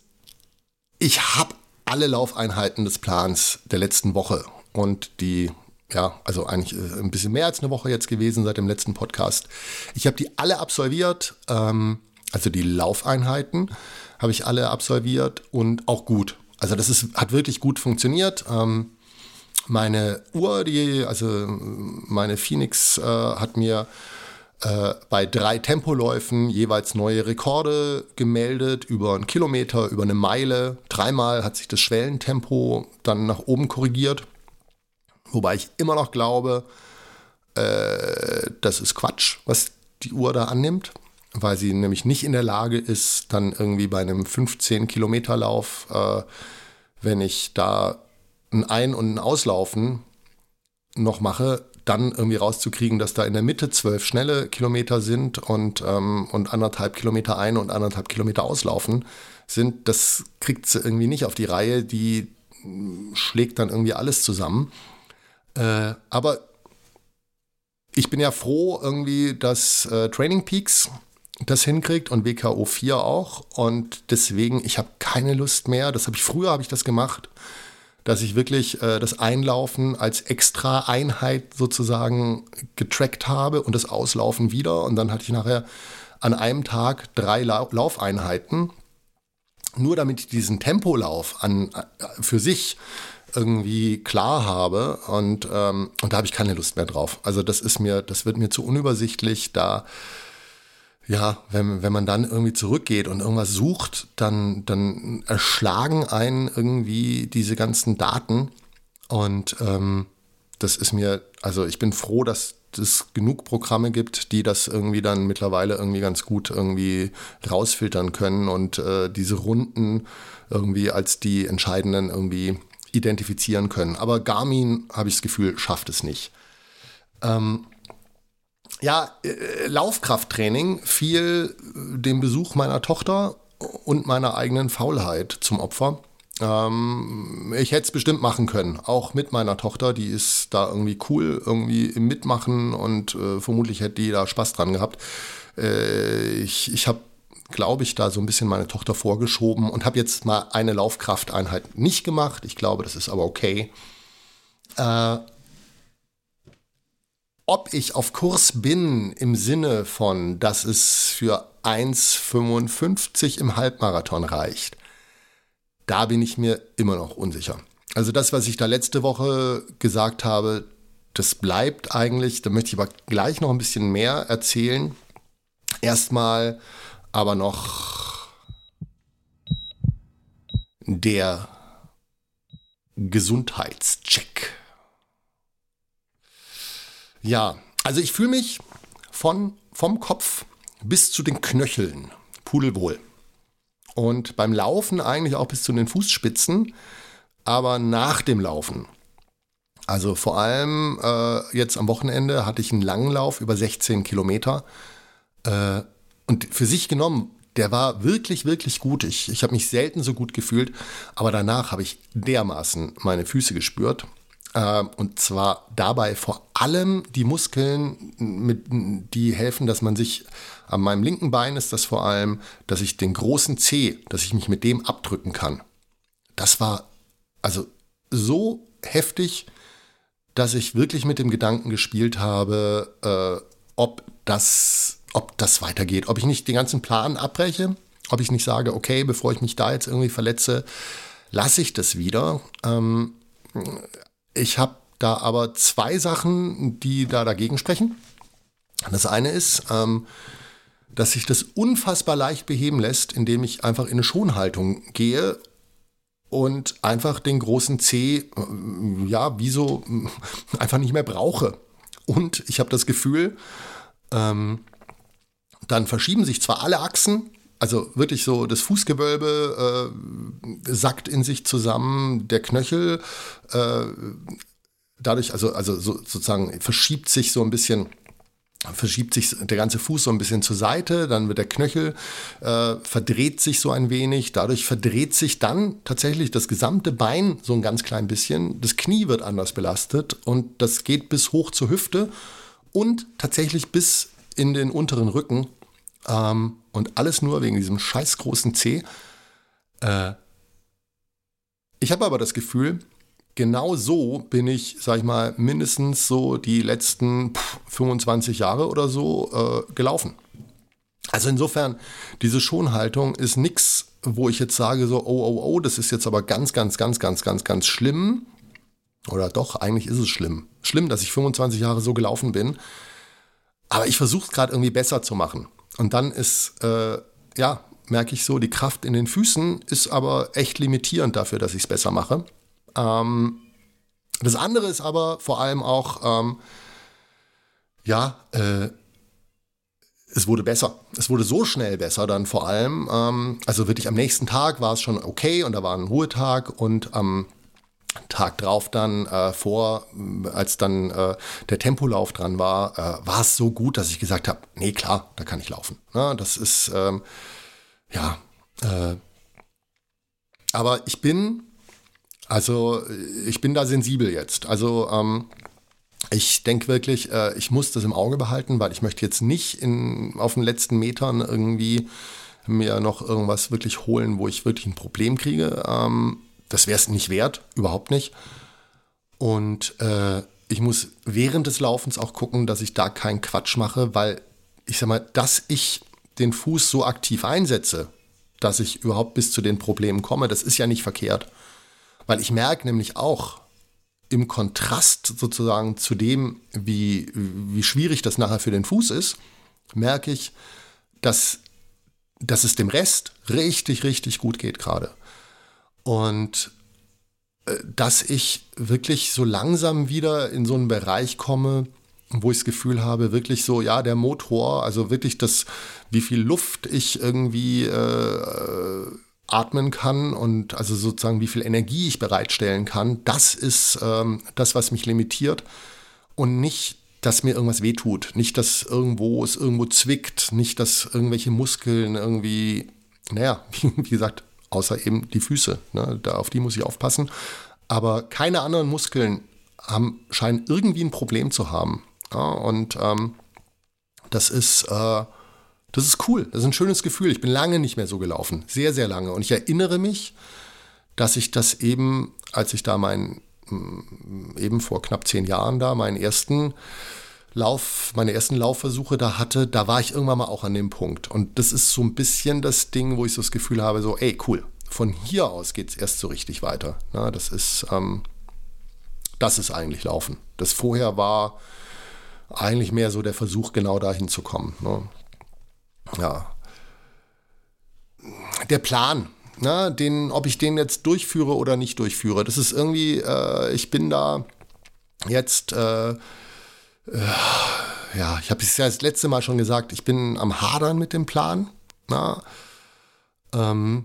S1: ich habe alle Laufeinheiten des Plans der letzten Woche und die ja, also eigentlich äh, ein bisschen mehr als eine Woche jetzt gewesen seit dem letzten Podcast. Ich habe die alle absolviert, ähm, also die Laufeinheiten habe ich alle absolviert und auch gut. Also das ist, hat wirklich gut funktioniert. Ähm, meine Uhr, die, also meine Phoenix äh, hat mir äh, bei drei Tempoläufen jeweils neue Rekorde gemeldet, über einen Kilometer, über eine Meile. Dreimal hat sich das Schwellentempo dann nach oben korrigiert. Wobei ich immer noch glaube, äh, das ist Quatsch, was die Uhr da annimmt, weil sie nämlich nicht in der Lage ist, dann irgendwie bei einem 15-Kilometer-Lauf, äh, wenn ich da ein Ein- und ein Auslaufen noch mache, dann irgendwie rauszukriegen, dass da in der Mitte zwölf schnelle Kilometer sind und, ähm, und anderthalb Kilometer ein und anderthalb Kilometer auslaufen sind, das kriegt sie irgendwie nicht auf die Reihe. Die schlägt dann irgendwie alles zusammen. Äh, aber ich bin ja froh irgendwie, dass äh, Training Peaks das hinkriegt und WKO 4 auch. Und deswegen, ich habe keine Lust mehr. Das habe ich früher habe ich das gemacht, dass ich wirklich äh, das Einlaufen als extra Einheit sozusagen getrackt habe und das Auslaufen wieder. Und dann hatte ich nachher an einem Tag drei La Laufeinheiten. Nur damit ich diesen Tempolauf an, äh, für sich irgendwie klar habe und, ähm, und da habe ich keine Lust mehr drauf. Also das ist mir, das wird mir zu unübersichtlich, da ja, wenn, wenn man dann irgendwie zurückgeht und irgendwas sucht, dann, dann erschlagen einen irgendwie diese ganzen Daten. Und ähm, das ist mir, also ich bin froh, dass es genug Programme gibt, die das irgendwie dann mittlerweile irgendwie ganz gut irgendwie rausfiltern können und äh, diese Runden irgendwie als die entscheidenden irgendwie identifizieren können. Aber Garmin, habe ich das Gefühl, schafft es nicht. Ähm, ja, äh, Laufkrafttraining fiel dem Besuch meiner Tochter und meiner eigenen Faulheit zum Opfer. Ähm, ich hätte es bestimmt machen können, auch mit meiner Tochter, die ist da irgendwie cool, irgendwie im Mitmachen und äh, vermutlich hätte die da Spaß dran gehabt. Äh, ich ich habe glaube ich, da so ein bisschen meine Tochter vorgeschoben und habe jetzt mal eine Laufkrafteinheit nicht gemacht. Ich glaube, das ist aber okay. Äh, ob ich auf Kurs bin im Sinne von, dass es für 1,55 im Halbmarathon reicht, da bin ich mir immer noch unsicher. Also das, was ich da letzte Woche gesagt habe, das bleibt eigentlich. Da möchte ich aber gleich noch ein bisschen mehr erzählen. Erstmal aber noch der Gesundheitscheck. Ja, also ich fühle mich von, vom Kopf bis zu den Knöcheln pudelwohl. Und beim Laufen eigentlich auch bis zu den Fußspitzen. Aber nach dem Laufen Also vor allem äh, jetzt am Wochenende hatte ich einen langen Lauf über 16 Kilometer. Äh, und für sich genommen, der war wirklich, wirklich gut. Ich, ich habe mich selten so gut gefühlt, aber danach habe ich dermaßen meine Füße gespürt. Äh, und zwar dabei vor allem die Muskeln, mit, die helfen, dass man sich, an meinem linken Bein ist das vor allem, dass ich den großen C, dass ich mich mit dem abdrücken kann. Das war also so heftig, dass ich wirklich mit dem Gedanken gespielt habe, äh, ob das, ob das weitergeht, ob ich nicht den ganzen Plan abbreche, ob ich nicht sage, okay, bevor ich mich da jetzt irgendwie verletze, lasse ich das wieder. Ähm, ich habe da aber zwei Sachen, die da dagegen sprechen. Das eine ist, ähm, dass sich das unfassbar leicht beheben lässt, indem ich einfach in eine Schonhaltung gehe und einfach den großen C, äh, ja, wieso einfach nicht mehr brauche. Und ich habe das Gefühl, ähm, dann verschieben sich zwar alle Achsen, also wirklich so das Fußgewölbe äh, sackt in sich zusammen, der Knöchel äh, dadurch, also, also so, sozusagen verschiebt sich so ein bisschen verschiebt sich der ganze Fuß so ein bisschen zur Seite, dann wird der Knöchel äh, verdreht sich so ein wenig, dadurch verdreht sich dann tatsächlich das gesamte Bein so ein ganz klein bisschen, das Knie wird anders belastet und das geht bis hoch zur Hüfte und tatsächlich bis in den unteren Rücken ähm, und alles nur wegen diesem scheiß großen C. Äh, ich habe aber das Gefühl, genau so bin ich, sag ich mal, mindestens so die letzten 25 Jahre oder so äh, gelaufen. Also insofern, diese Schonhaltung ist nichts, wo ich jetzt sage so, oh, oh, oh, das ist jetzt aber ganz, ganz, ganz, ganz, ganz, ganz schlimm. Oder doch, eigentlich ist es schlimm. Schlimm, dass ich 25 Jahre so gelaufen bin. Aber ich versuche es gerade irgendwie besser zu machen. Und dann ist, äh, ja, merke ich so, die Kraft in den Füßen ist aber echt limitierend dafür, dass ich es besser mache. Ähm, das andere ist aber vor allem auch, ähm, ja, äh, es wurde besser. Es wurde so schnell besser dann vor allem. Ähm, also wirklich am nächsten Tag war es schon okay und da war ein Ruhetag und am Tag drauf dann äh, vor, als dann äh, der Tempolauf dran war, äh, war es so gut, dass ich gesagt habe, nee klar, da kann ich laufen. Ja, das ist ähm, ja, äh, aber ich bin also ich bin da sensibel jetzt. Also ähm, ich denke wirklich, äh, ich muss das im Auge behalten, weil ich möchte jetzt nicht in, auf den letzten Metern irgendwie mir noch irgendwas wirklich holen, wo ich wirklich ein Problem kriege. Ähm, das wäre es nicht wert, überhaupt nicht. Und äh, ich muss während des Laufens auch gucken, dass ich da keinen Quatsch mache, weil ich sag mal, dass ich den Fuß so aktiv einsetze, dass ich überhaupt bis zu den Problemen komme, das ist ja nicht verkehrt. Weil ich merke nämlich auch im Kontrast sozusagen zu dem, wie, wie schwierig das nachher für den Fuß ist, merke ich, dass, dass es dem Rest richtig, richtig gut geht gerade. Und äh, dass ich wirklich so langsam wieder in so einen Bereich komme, wo ich das Gefühl habe, wirklich so, ja, der Motor, also wirklich das, wie viel Luft ich irgendwie äh, atmen kann und also sozusagen wie viel Energie ich bereitstellen kann, das ist ähm, das, was mich limitiert. Und nicht, dass mir irgendwas wehtut, nicht, dass irgendwo es irgendwo zwickt, nicht, dass irgendwelche Muskeln irgendwie, naja, wie, wie gesagt, außer eben die Füße, ne, da, auf die muss ich aufpassen, aber keine anderen Muskeln haben, scheinen irgendwie ein Problem zu haben. Ja, und ähm, das ist äh, das ist cool. Das ist ein schönes Gefühl. Ich bin lange nicht mehr so gelaufen. Sehr, sehr lange. Und ich erinnere mich, dass ich das eben, als ich da meinen, eben vor knapp zehn Jahren da, meinen ersten Lauf, meine ersten Laufversuche da hatte, da war ich irgendwann mal auch an dem Punkt. Und das ist so ein bisschen das Ding, wo ich so das Gefühl habe, so, ey, cool, von hier aus geht es erst so richtig weiter. Na, das ist, ähm, das ist eigentlich Laufen. Das vorher war eigentlich mehr so der Versuch, genau dahin zu kommen. Ne? ja, der Plan, ne, den, ob ich den jetzt durchführe oder nicht durchführe. Das ist irgendwie, äh, ich bin da jetzt, äh, ja, ich habe es ja das letzte Mal schon gesagt, ich bin am Hadern mit dem Plan. Na, ähm,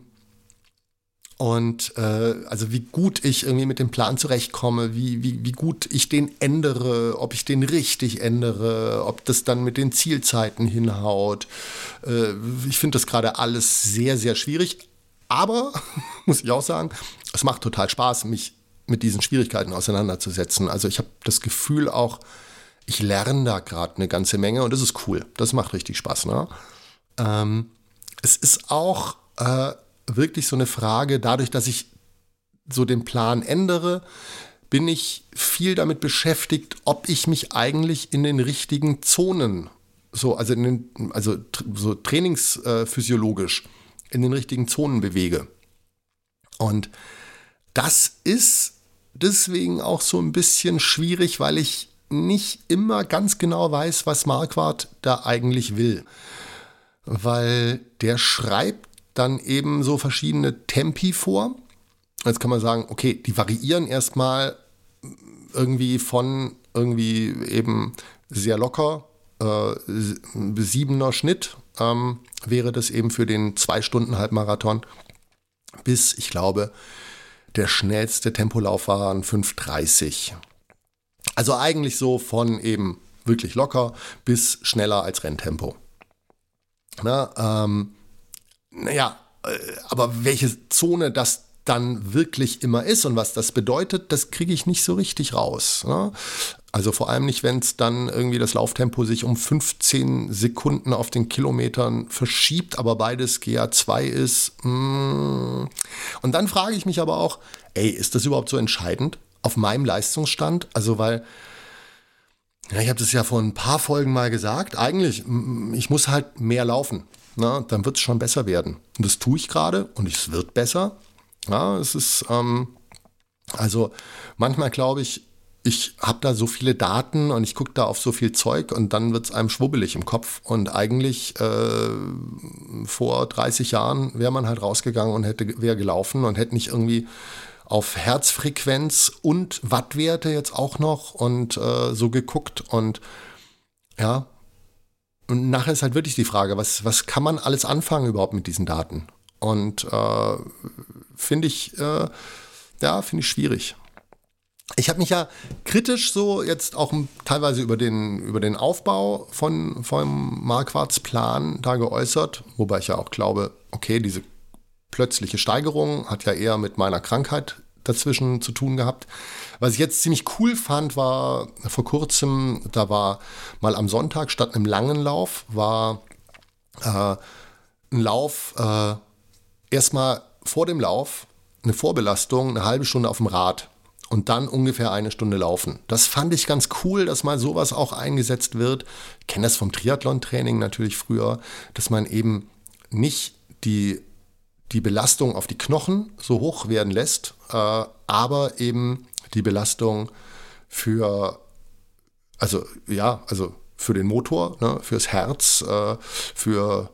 S1: und äh, also wie gut ich irgendwie mit dem Plan zurechtkomme, wie, wie, wie gut ich den ändere, ob ich den richtig ändere, ob das dann mit den Zielzeiten hinhaut. Äh, ich finde das gerade alles sehr, sehr schwierig. Aber, muss ich auch sagen, es macht total Spaß, mich mit diesen Schwierigkeiten auseinanderzusetzen. Also ich habe das Gefühl auch, ich lerne da gerade eine ganze Menge und das ist cool. Das macht richtig Spaß. Ne? Ähm, es ist auch äh, wirklich so eine Frage, dadurch, dass ich so den Plan ändere, bin ich viel damit beschäftigt, ob ich mich eigentlich in den richtigen Zonen, so, also, in den, also so trainingsphysiologisch, in den richtigen Zonen bewege. Und das ist deswegen auch so ein bisschen schwierig, weil ich nicht immer ganz genau weiß, was Marquardt da eigentlich will. Weil der schreibt dann eben so verschiedene Tempi vor. Jetzt kann man sagen, okay, die variieren erstmal irgendwie von irgendwie eben sehr locker, äh, siebener Schnitt ähm, wäre das eben für den zwei Stunden Halbmarathon bis, ich glaube, der schnellste Tempolauf war ein 5,30. Also eigentlich so von eben wirklich locker bis schneller als Renntempo. Na, ähm, naja, äh, aber welche Zone das dann wirklich immer ist und was das bedeutet, das kriege ich nicht so richtig raus. Ne? Also vor allem nicht, wenn es dann irgendwie das Lauftempo sich um 15 Sekunden auf den Kilometern verschiebt, aber beides GA2 ist. Mm. Und dann frage ich mich aber auch, ey, ist das überhaupt so entscheidend auf meinem Leistungsstand? Also weil ja, ich habe das ja vor ein paar Folgen mal gesagt. Eigentlich, ich muss halt mehr laufen na, dann wird es schon besser werden. Und das tue ich gerade und es wird besser. Ja, es ist, ähm, also manchmal glaube ich, ich habe da so viele Daten und ich gucke da auf so viel Zeug und dann wird es einem schwubbelig im Kopf. Und eigentlich äh, vor 30 Jahren wäre man halt rausgegangen und hätte wäre gelaufen und hätte nicht irgendwie auf Herzfrequenz und Wattwerte jetzt auch noch und äh, so geguckt und ja, und nachher ist halt wirklich die Frage, was, was kann man alles anfangen überhaupt mit diesen Daten? Und äh, finde ich, äh, ja, finde ich schwierig. Ich habe mich ja kritisch so jetzt auch teilweise über den, über den Aufbau von, vom Marquards-Plan da geäußert, wobei ich ja auch glaube, okay, diese plötzliche Steigerung hat ja eher mit meiner Krankheit dazwischen zu tun gehabt. Was ich jetzt ziemlich cool fand, war vor kurzem, da war mal am Sonntag statt einem langen Lauf, war äh, ein Lauf äh, erstmal vor dem Lauf eine Vorbelastung, eine halbe Stunde auf dem Rad und dann ungefähr eine Stunde laufen. Das fand ich ganz cool, dass mal sowas auch eingesetzt wird. Ich kenne das vom Triathlon-Training natürlich früher, dass man eben nicht die die Belastung auf die Knochen so hoch werden lässt, äh, aber eben die Belastung für, also ja, also für den Motor, ne, fürs Herz, äh, für,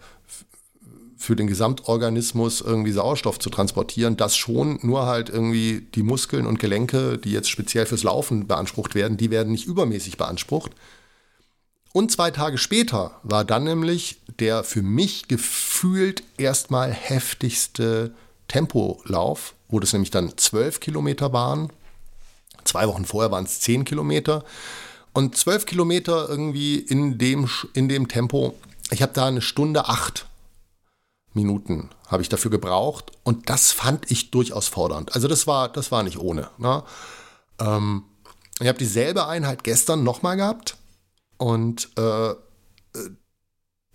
S1: für den Gesamtorganismus irgendwie Sauerstoff zu transportieren, das schon, nur halt irgendwie die Muskeln und Gelenke, die jetzt speziell fürs Laufen beansprucht werden, die werden nicht übermäßig beansprucht. Und zwei Tage später war dann nämlich der für mich gefühlt erstmal heftigste Tempolauf, wo das nämlich dann zwölf Kilometer waren. Zwei Wochen vorher waren es zehn Kilometer. Und zwölf Kilometer irgendwie in dem, in dem Tempo. Ich habe da eine Stunde acht Minuten habe ich dafür gebraucht. Und das fand ich durchaus fordernd. Also das war, das war nicht ohne. Ne? Ähm, ich habe dieselbe Einheit gestern nochmal gehabt und äh,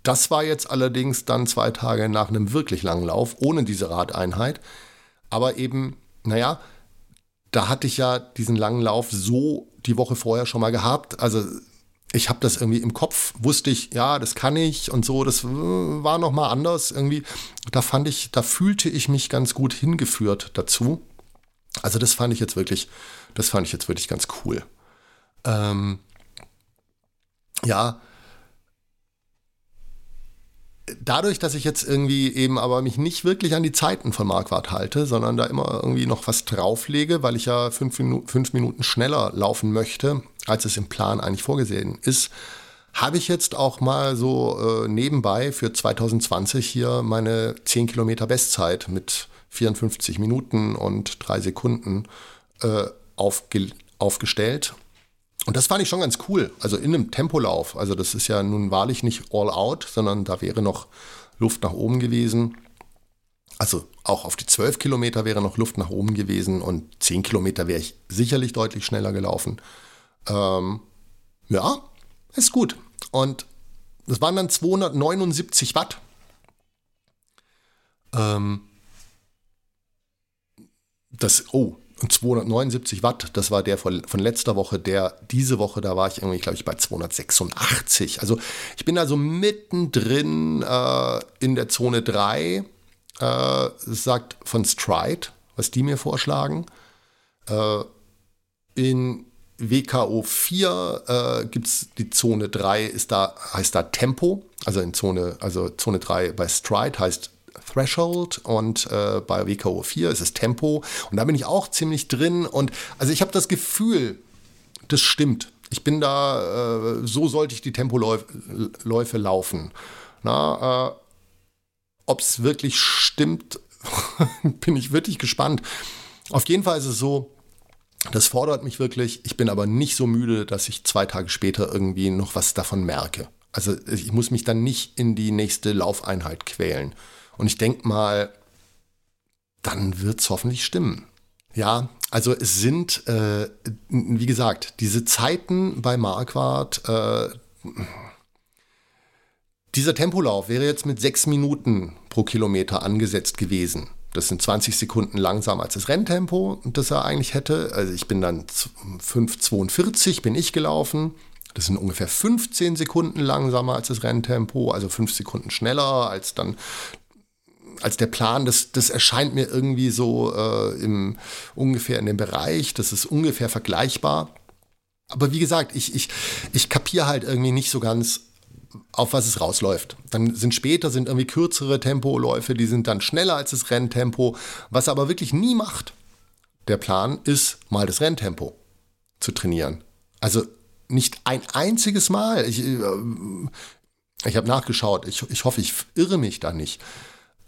S1: das war jetzt allerdings dann zwei Tage nach einem wirklich langen Lauf, ohne diese Radeinheit. Aber eben, naja, da hatte ich ja diesen langen Lauf so die Woche vorher schon mal gehabt. Also ich habe das irgendwie im Kopf, wusste ich, ja, das kann ich und so. Das war noch mal anders irgendwie. Da fand ich, da fühlte ich mich ganz gut hingeführt dazu. Also das fand ich jetzt wirklich, das fand ich jetzt wirklich ganz cool. Ähm, ja, dadurch, dass ich jetzt irgendwie eben aber mich nicht wirklich an die Zeiten von Marquardt halte, sondern da immer irgendwie noch was drauflege, weil ich ja fünf, Minu fünf Minuten schneller laufen möchte, als es im Plan eigentlich vorgesehen ist, habe ich jetzt auch mal so äh, nebenbei für 2020 hier meine 10 Kilometer Bestzeit mit 54 Minuten und drei Sekunden äh, aufge aufgestellt. Und das fand ich schon ganz cool. Also in einem Tempolauf. Also das ist ja nun wahrlich nicht all out, sondern da wäre noch Luft nach oben gewesen. Also auch auf die 12 Kilometer wäre noch Luft nach oben gewesen und 10 Kilometer wäre ich sicherlich deutlich schneller gelaufen. Ähm, ja, ist gut. Und das waren dann 279 Watt. Ähm, das, oh, 279 Watt, das war der von, von letzter Woche. Der diese Woche, da war ich irgendwie, glaube ich, bei 286. Also ich bin also mittendrin äh, in der Zone 3 äh, sagt von Stride, was die mir vorschlagen. Äh, in WKO 4 äh, gibt es die Zone 3, ist da, heißt da Tempo, also in Zone, also Zone 3 bei Stride heißt Threshold und äh, bei WKO 4 ist es Tempo und da bin ich auch ziemlich drin und also ich habe das Gefühl, das stimmt. Ich bin da, äh, so sollte ich die Tempoläufe laufen. Na, äh, ob es wirklich stimmt, bin ich wirklich gespannt. Auf jeden Fall ist es so, das fordert mich wirklich. Ich bin aber nicht so müde, dass ich zwei Tage später irgendwie noch was davon merke. Also ich muss mich dann nicht in die nächste Laufeinheit quälen. Und ich denke mal, dann wird es hoffentlich stimmen. Ja, also es sind, äh, wie gesagt, diese Zeiten bei Marquardt, äh, dieser Tempolauf wäre jetzt mit sechs Minuten pro Kilometer angesetzt gewesen. Das sind 20 Sekunden langsamer als das Renntempo, das er eigentlich hätte. Also ich bin dann 5,42 bin ich gelaufen. Das sind ungefähr 15 Sekunden langsamer als das Renntempo, also 5 Sekunden schneller als dann als der Plan. Das, das erscheint mir irgendwie so äh, im, ungefähr in dem Bereich. Das ist ungefähr vergleichbar. Aber wie gesagt, ich, ich, ich kapiere halt irgendwie nicht so ganz, auf was es rausläuft. Dann sind später sind irgendwie kürzere Tempoläufe, die sind dann schneller als das Renntempo. Was er aber wirklich nie macht, der Plan ist, mal das Renntempo zu trainieren. Also nicht ein einziges Mal. Ich, äh, ich habe nachgeschaut. Ich, ich hoffe, ich irre mich da nicht.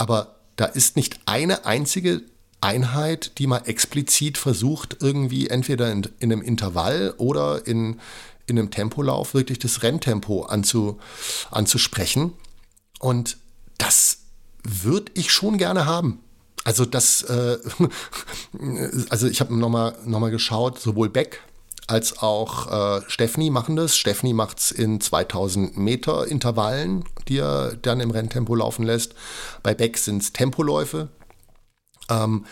S1: Aber da ist nicht eine einzige Einheit, die mal explizit versucht, irgendwie entweder in, in einem Intervall oder in, in einem Tempolauf wirklich das Renntempo anzu, anzusprechen. Und das würde ich schon gerne haben. Also das, äh, also ich habe nochmal noch mal geschaut, sowohl Beck als auch äh, Steffni machen das. Steffni macht es in 2000 Meter Intervallen, die er dann im Renntempo laufen lässt. Bei Beck sind es Tempoläufe. Ähm,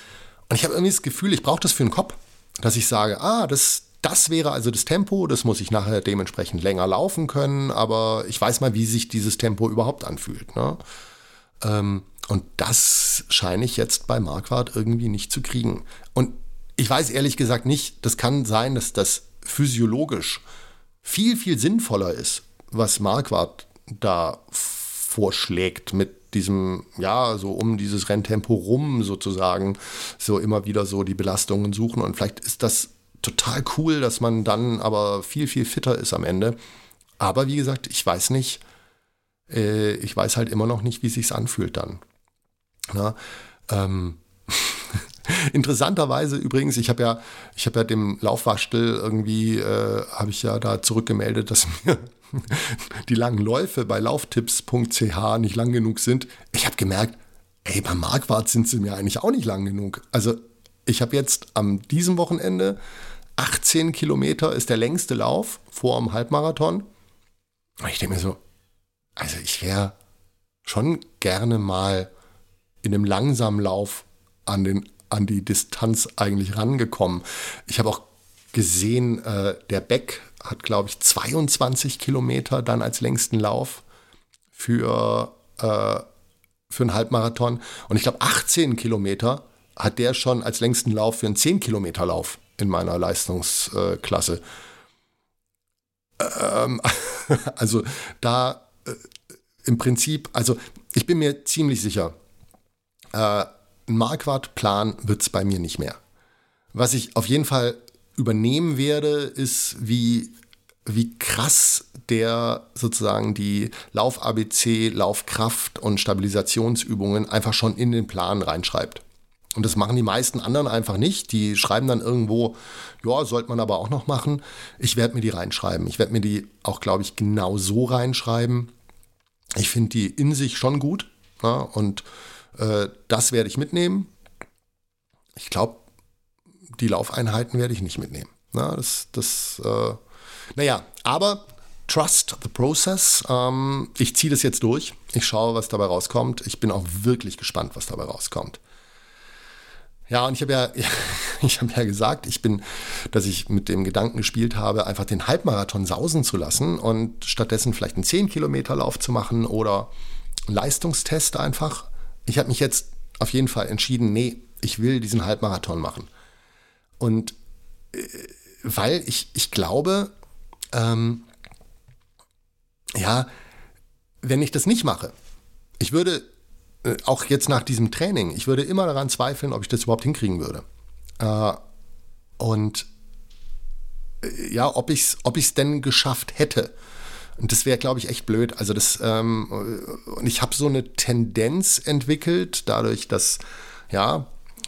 S1: und ich habe irgendwie das Gefühl, ich brauche das für den Kopf, dass ich sage, ah, das, das wäre also das Tempo, das muss ich nachher dementsprechend länger laufen können, aber ich weiß mal, wie sich dieses Tempo überhaupt anfühlt. Ne? Ähm, und das scheine ich jetzt bei Marquardt irgendwie nicht zu kriegen. Und ich weiß ehrlich gesagt nicht, das kann sein, dass das physiologisch viel, viel sinnvoller ist, was Marquardt da vorschlägt mit diesem, ja, so um dieses Renntempo rum sozusagen, so immer wieder so die Belastungen suchen. Und vielleicht ist das total cool, dass man dann aber viel, viel fitter ist am Ende. Aber wie gesagt, ich weiß nicht, äh, ich weiß halt immer noch nicht, wie sich's anfühlt dann. Na, ähm, Interessanterweise übrigens, ich habe ja, ich habe ja dem Laufwaschtel irgendwie, äh, habe ich ja da zurückgemeldet, dass mir die langen Läufe bei lauftipps.ch nicht lang genug sind. Ich habe gemerkt, ey, beim Marquardt sind sie mir eigentlich auch nicht lang genug. Also ich habe jetzt am diesem Wochenende 18 Kilometer ist der längste Lauf vor dem Halbmarathon. Und ich denke mir so, also ich wäre schon gerne mal in einem langsamen Lauf an, den, an die Distanz eigentlich rangekommen. Ich habe auch gesehen, äh, der Beck hat, glaube ich, 22 Kilometer dann als längsten Lauf für, äh, für einen Halbmarathon. Und ich glaube, 18 Kilometer hat der schon als längsten Lauf für einen 10-Kilometer-Lauf in meiner Leistungsklasse. Ähm, also da äh, im Prinzip, also ich bin mir ziemlich sicher, äh, ein Marquardt-Plan wird es bei mir nicht mehr. Was ich auf jeden Fall übernehmen werde, ist, wie, wie krass der sozusagen die Lauf-ABC, Laufkraft und Stabilisationsübungen einfach schon in den Plan reinschreibt. Und das machen die meisten anderen einfach nicht. Die schreiben dann irgendwo, ja, sollte man aber auch noch machen. Ich werde mir die reinschreiben. Ich werde mir die auch, glaube ich, genau so reinschreiben. Ich finde die in sich schon gut. Ja, und äh, das werde ich mitnehmen. Ich glaube, die Laufeinheiten werde ich nicht mitnehmen. Na, das, das, äh, naja, aber trust the process. Ähm, ich ziehe das jetzt durch. Ich schaue, was dabei rauskommt. Ich bin auch wirklich gespannt, was dabei rauskommt. Ja, und ich habe ja, ich habe ja gesagt, ich bin, dass ich mit dem Gedanken gespielt habe, einfach den Halbmarathon sausen zu lassen und stattdessen vielleicht einen 10 Kilometer Lauf zu machen oder einen Leistungstest einfach. Ich habe mich jetzt auf jeden Fall entschieden, nee, ich will diesen Halbmarathon machen. Und äh, weil ich, ich glaube, ähm, ja, wenn ich das nicht mache, ich würde äh, auch jetzt nach diesem Training, ich würde immer daran zweifeln, ob ich das überhaupt hinkriegen würde. Äh, und äh, ja, ob ich es ob ich's denn geschafft hätte. Und das wäre, glaube ich, echt blöd. Also das, ähm, und ich habe so eine Tendenz entwickelt, dadurch, dass, ja,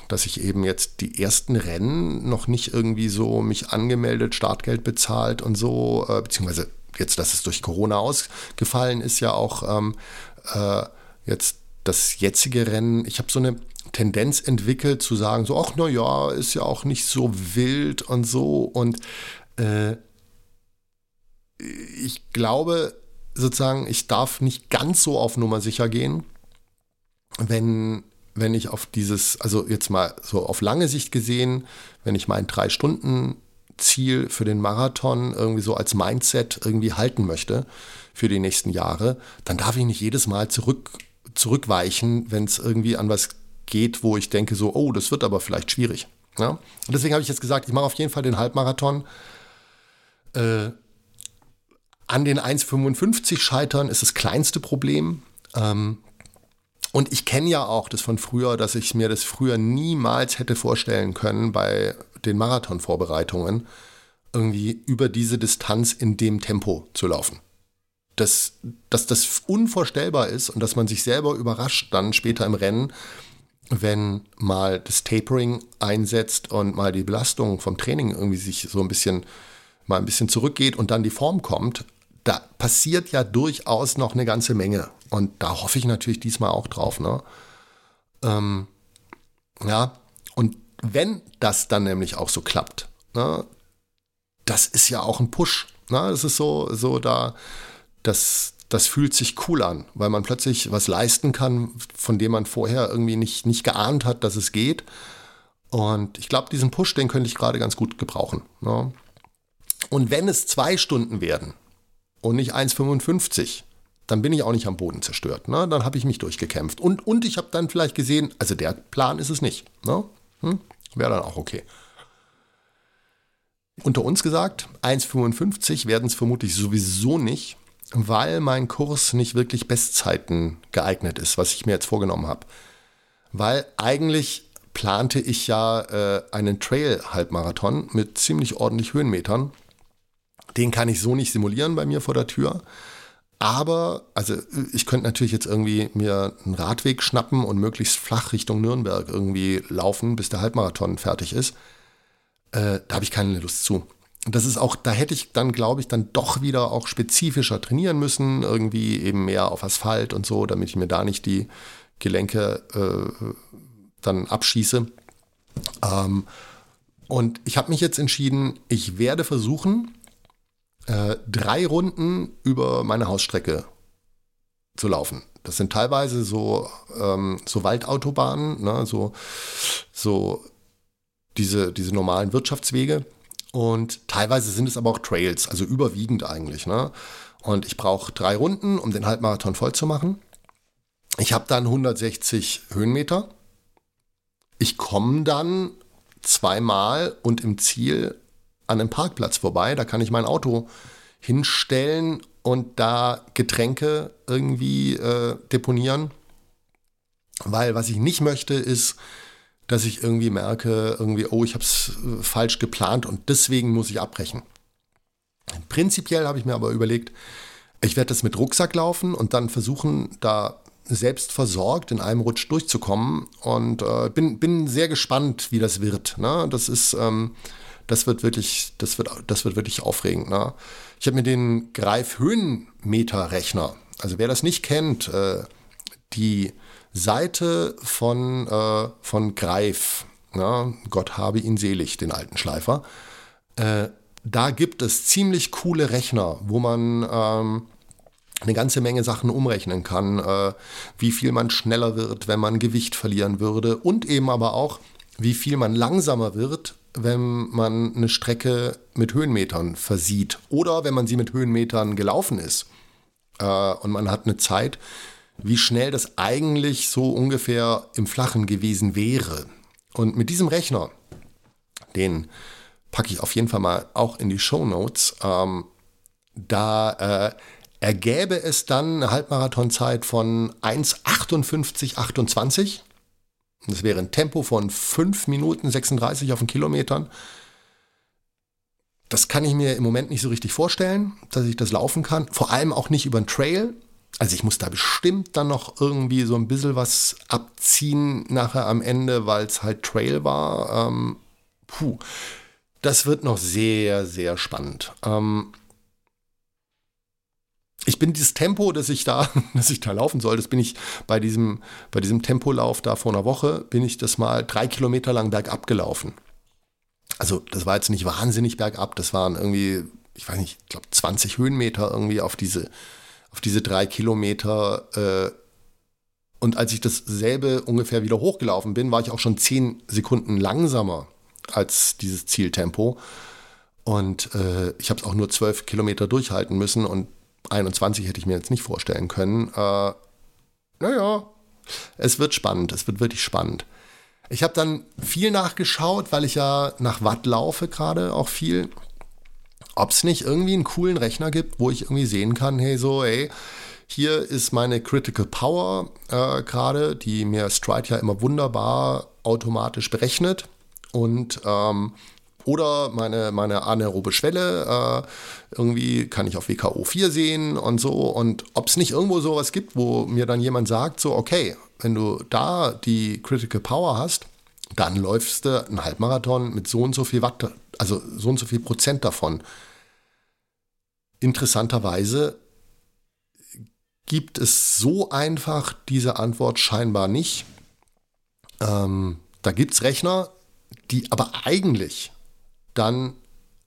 S1: dass ich eben jetzt die ersten Rennen noch nicht irgendwie so mich angemeldet, Startgeld bezahlt und so, äh, beziehungsweise jetzt, dass es durch Corona ausgefallen ist, ja auch ähm, äh, jetzt das jetzige Rennen, ich habe so eine Tendenz entwickelt zu sagen, so, ach, na ja, ist ja auch nicht so wild und so. Und äh, ich glaube sozusagen, ich darf nicht ganz so auf Nummer sicher gehen, wenn, wenn ich auf dieses, also jetzt mal so auf lange Sicht gesehen, wenn ich mein drei Stunden Ziel für den Marathon irgendwie so als Mindset irgendwie halten möchte für die nächsten Jahre, dann darf ich nicht jedes Mal zurück zurückweichen, wenn es irgendwie an was geht, wo ich denke, so, oh, das wird aber vielleicht schwierig. Ja? Und deswegen habe ich jetzt gesagt, ich mache auf jeden Fall den Halbmarathon. Äh, an den 1,55 scheitern ist das kleinste Problem. Ähm, und ich kenne ja auch das von früher, dass ich mir das früher niemals hätte vorstellen können bei den Marathonvorbereitungen, irgendwie über diese Distanz in dem Tempo zu laufen dass, dass das unvorstellbar ist und dass man sich selber überrascht dann später im Rennen, wenn mal das Tapering einsetzt und mal die Belastung vom Training irgendwie sich so ein bisschen mal ein bisschen zurückgeht und dann die Form kommt, da passiert ja durchaus noch eine ganze Menge. Und da hoffe ich natürlich diesmal auch drauf. Ne? Ähm, ja, und wenn das dann nämlich auch so klappt, ne, das ist ja auch ein Push. Ne? Das ist so, so da, das, das fühlt sich cool an, weil man plötzlich was leisten kann, von dem man vorher irgendwie nicht, nicht geahnt hat, dass es geht. Und ich glaube, diesen Push, den könnte ich gerade ganz gut gebrauchen. Ne? Und wenn es zwei Stunden werden und nicht 1,55, dann bin ich auch nicht am Boden zerstört. Ne? Dann habe ich mich durchgekämpft. Und, und ich habe dann vielleicht gesehen, also der Plan ist es nicht. Ne? Hm? Wäre dann auch okay. Unter uns gesagt, 1,55 werden es vermutlich sowieso nicht weil mein Kurs nicht wirklich Bestzeiten geeignet ist, was ich mir jetzt vorgenommen habe. Weil eigentlich plante ich ja äh, einen Trail-Halbmarathon mit ziemlich ordentlich Höhenmetern. Den kann ich so nicht simulieren bei mir vor der Tür. Aber, also ich könnte natürlich jetzt irgendwie mir einen Radweg schnappen und möglichst flach Richtung Nürnberg irgendwie laufen, bis der Halbmarathon fertig ist. Äh, da habe ich keine Lust zu das ist auch, da hätte ich dann, glaube ich, dann doch wieder auch spezifischer trainieren müssen, irgendwie eben mehr auf Asphalt und so, damit ich mir da nicht die Gelenke äh, dann abschieße. Ähm, und ich habe mich jetzt entschieden, ich werde versuchen, äh, drei Runden über meine Hausstrecke zu laufen. Das sind teilweise so, ähm, so Waldautobahnen, ne, so, so diese, diese normalen Wirtschaftswege. Und teilweise sind es aber auch Trails, also überwiegend eigentlich. Ne? Und ich brauche drei Runden, um den Halbmarathon voll zu machen. Ich habe dann 160 Höhenmeter. Ich komme dann zweimal und im Ziel an einem Parkplatz vorbei. Da kann ich mein Auto hinstellen und da Getränke irgendwie äh, deponieren. Weil was ich nicht möchte, ist, dass ich irgendwie merke, irgendwie, oh, ich habe es äh, falsch geplant und deswegen muss ich abbrechen. Prinzipiell habe ich mir aber überlegt, ich werde das mit Rucksack laufen und dann versuchen, da selbst versorgt in einem Rutsch durchzukommen. Und äh, bin, bin sehr gespannt, wie das wird. Ne? Das ist, ähm, das wird wirklich, das wird, das wird wirklich aufregend. Ne? Ich habe mir den Greif-Höhenmeter-Rechner, also wer das nicht kennt, äh, die Seite von, äh, von Greif, ja, Gott habe ihn selig, den alten Schleifer, äh, da gibt es ziemlich coole Rechner, wo man ähm, eine ganze Menge Sachen umrechnen kann, äh, wie viel man schneller wird, wenn man Gewicht verlieren würde und eben aber auch, wie viel man langsamer wird, wenn man eine Strecke mit Höhenmetern versieht oder wenn man sie mit Höhenmetern gelaufen ist äh, und man hat eine Zeit, wie schnell das eigentlich so ungefähr im Flachen gewesen wäre. Und mit diesem Rechner, den packe ich auf jeden Fall mal auch in die Show Notes, ähm, da äh, ergäbe es dann eine Halbmarathonzeit von 1,58,28. Das wäre ein Tempo von 5 Minuten 36 auf den Kilometern. Das kann ich mir im Moment nicht so richtig vorstellen, dass ich das laufen kann. Vor allem auch nicht über einen Trail. Also ich muss da bestimmt dann noch irgendwie so ein bisschen was abziehen nachher am Ende, weil es halt Trail war. Ähm, puh, das wird noch sehr, sehr spannend. Ähm, ich bin dieses Tempo, das ich da, das ich da laufen soll, das bin ich bei diesem, bei diesem Tempolauf da vor einer Woche, bin ich das mal drei Kilometer lang bergab gelaufen. Also das war jetzt nicht wahnsinnig bergab, das waren irgendwie, ich weiß nicht, ich glaube 20 Höhenmeter irgendwie auf diese, auf diese drei Kilometer. Äh, und als ich dasselbe ungefähr wieder hochgelaufen bin, war ich auch schon zehn Sekunden langsamer als dieses Zieltempo. Und äh, ich habe es auch nur zwölf Kilometer durchhalten müssen und 21 hätte ich mir jetzt nicht vorstellen können. Äh, naja, es wird spannend, es wird wirklich spannend. Ich habe dann viel nachgeschaut, weil ich ja nach Watt laufe gerade auch viel ob es nicht irgendwie einen coolen Rechner gibt, wo ich irgendwie sehen kann, hey, so, ey, hier ist meine Critical Power äh, gerade, die mir Stride ja immer wunderbar automatisch berechnet. Und ähm, oder meine, meine anaerobe Schwelle, äh, irgendwie kann ich auf WKO 4 sehen und so. Und ob es nicht irgendwo sowas gibt, wo mir dann jemand sagt, so, okay, wenn du da die Critical Power hast, dann läufst du einen Halbmarathon mit so und so viel Watt, also so und so viel Prozent davon. Interessanterweise gibt es so einfach diese Antwort scheinbar nicht. Ähm, da gibt es Rechner, die aber eigentlich dann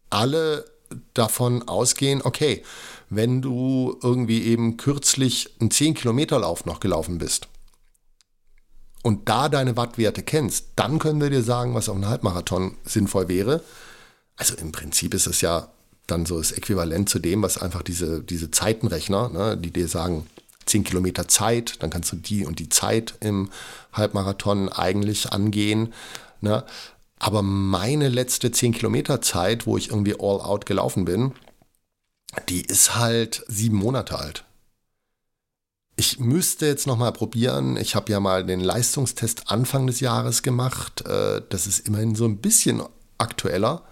S1: alle davon ausgehen, okay, wenn du irgendwie eben kürzlich einen 10-Kilometer-Lauf noch gelaufen bist und da deine Wattwerte kennst, dann können wir dir sagen, was auf einem Halbmarathon sinnvoll wäre. Also im Prinzip ist es ja dann so das Äquivalent zu dem, was einfach diese, diese Zeitenrechner, ne, die dir sagen, 10 Kilometer Zeit, dann kannst du die und die Zeit im Halbmarathon eigentlich angehen. Ne? Aber meine letzte 10 Kilometer Zeit, wo ich irgendwie all out gelaufen bin, die ist halt sieben Monate alt. Ich müsste jetzt noch mal probieren. Ich habe ja mal den Leistungstest Anfang des Jahres gemacht. Äh, das ist immerhin so ein bisschen aktueller.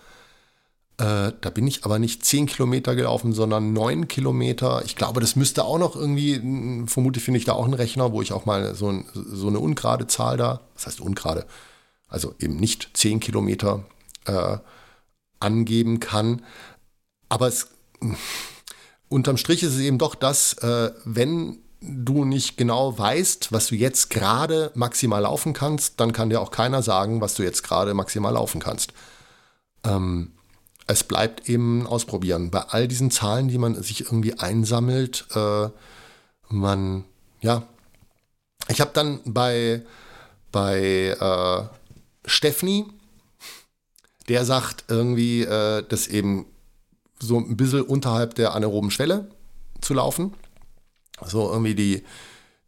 S1: Äh, da bin ich aber nicht 10 Kilometer gelaufen, sondern 9 Kilometer. Ich glaube, das müsste auch noch irgendwie, vermutlich finde ich da auch einen Rechner, wo ich auch mal so, ein, so eine ungerade Zahl da, das heißt ungerade, also eben nicht 10 Kilometer äh, angeben kann. Aber es, unterm Strich ist es eben doch das, äh, wenn du nicht genau weißt, was du jetzt gerade maximal laufen kannst, dann kann dir auch keiner sagen, was du jetzt gerade maximal laufen kannst. Ähm, es bleibt eben ausprobieren. Bei all diesen Zahlen, die man sich irgendwie einsammelt, äh, man, ja, ich habe dann bei, bei äh, Stephanie, der sagt irgendwie, äh, dass eben so ein bisschen unterhalb der anaeroben Schwelle zu laufen. So irgendwie die,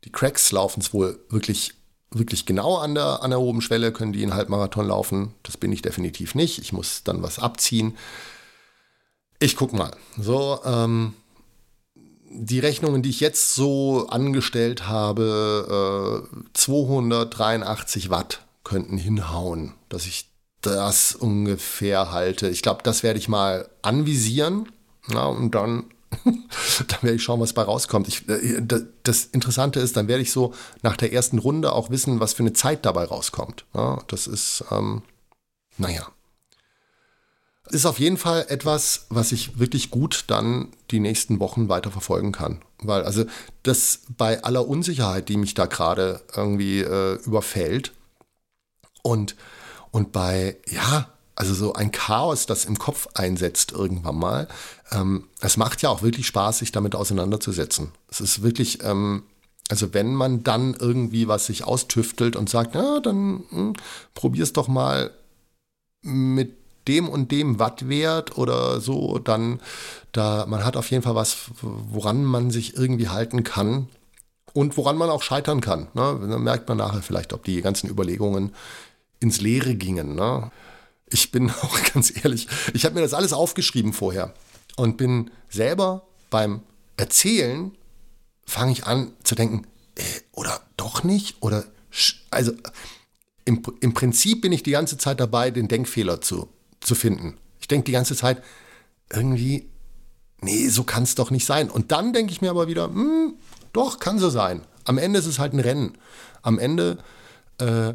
S1: die Cracks laufen es wohl wirklich wirklich genau an der anaeroben Schwelle können die einen Halbmarathon laufen. Das bin ich definitiv nicht. Ich muss dann was abziehen. Ich guck mal. So, ähm, die Rechnungen, die ich jetzt so angestellt habe, äh, 283 Watt könnten hinhauen, dass ich das ungefähr halte. Ich glaube, das werde ich mal anvisieren ja, und dann dann werde ich schauen, was bei rauskommt. Ich, äh, das Interessante ist, dann werde ich so nach der ersten Runde auch wissen, was für eine Zeit dabei rauskommt. Ja, das ist, ähm, naja. Ist auf jeden Fall etwas, was ich wirklich gut dann die nächsten Wochen weiter verfolgen kann. Weil, also, das bei aller Unsicherheit, die mich da gerade irgendwie äh, überfällt und, und bei, ja, also so ein Chaos, das im Kopf einsetzt irgendwann mal. Ähm, es macht ja auch wirklich Spaß, sich damit auseinanderzusetzen. Es ist wirklich, ähm, also wenn man dann irgendwie was sich austüftelt und sagt, ja, dann hm, probier's doch mal mit dem und dem Wattwert oder so, dann da man hat auf jeden Fall was, woran man sich irgendwie halten kann und woran man auch scheitern kann. Ne? Dann merkt man nachher vielleicht, ob die ganzen Überlegungen ins Leere gingen. Ne? ich bin auch ganz ehrlich, ich habe mir das alles aufgeschrieben vorher und bin selber beim Erzählen, fange ich an zu denken, äh, oder doch nicht, oder also im, im Prinzip bin ich die ganze Zeit dabei, den Denkfehler zu, zu finden. Ich denke die ganze Zeit, irgendwie, nee, so kann es doch nicht sein. Und dann denke ich mir aber wieder, hm, doch, kann so sein. Am Ende ist es halt ein Rennen. Am Ende äh,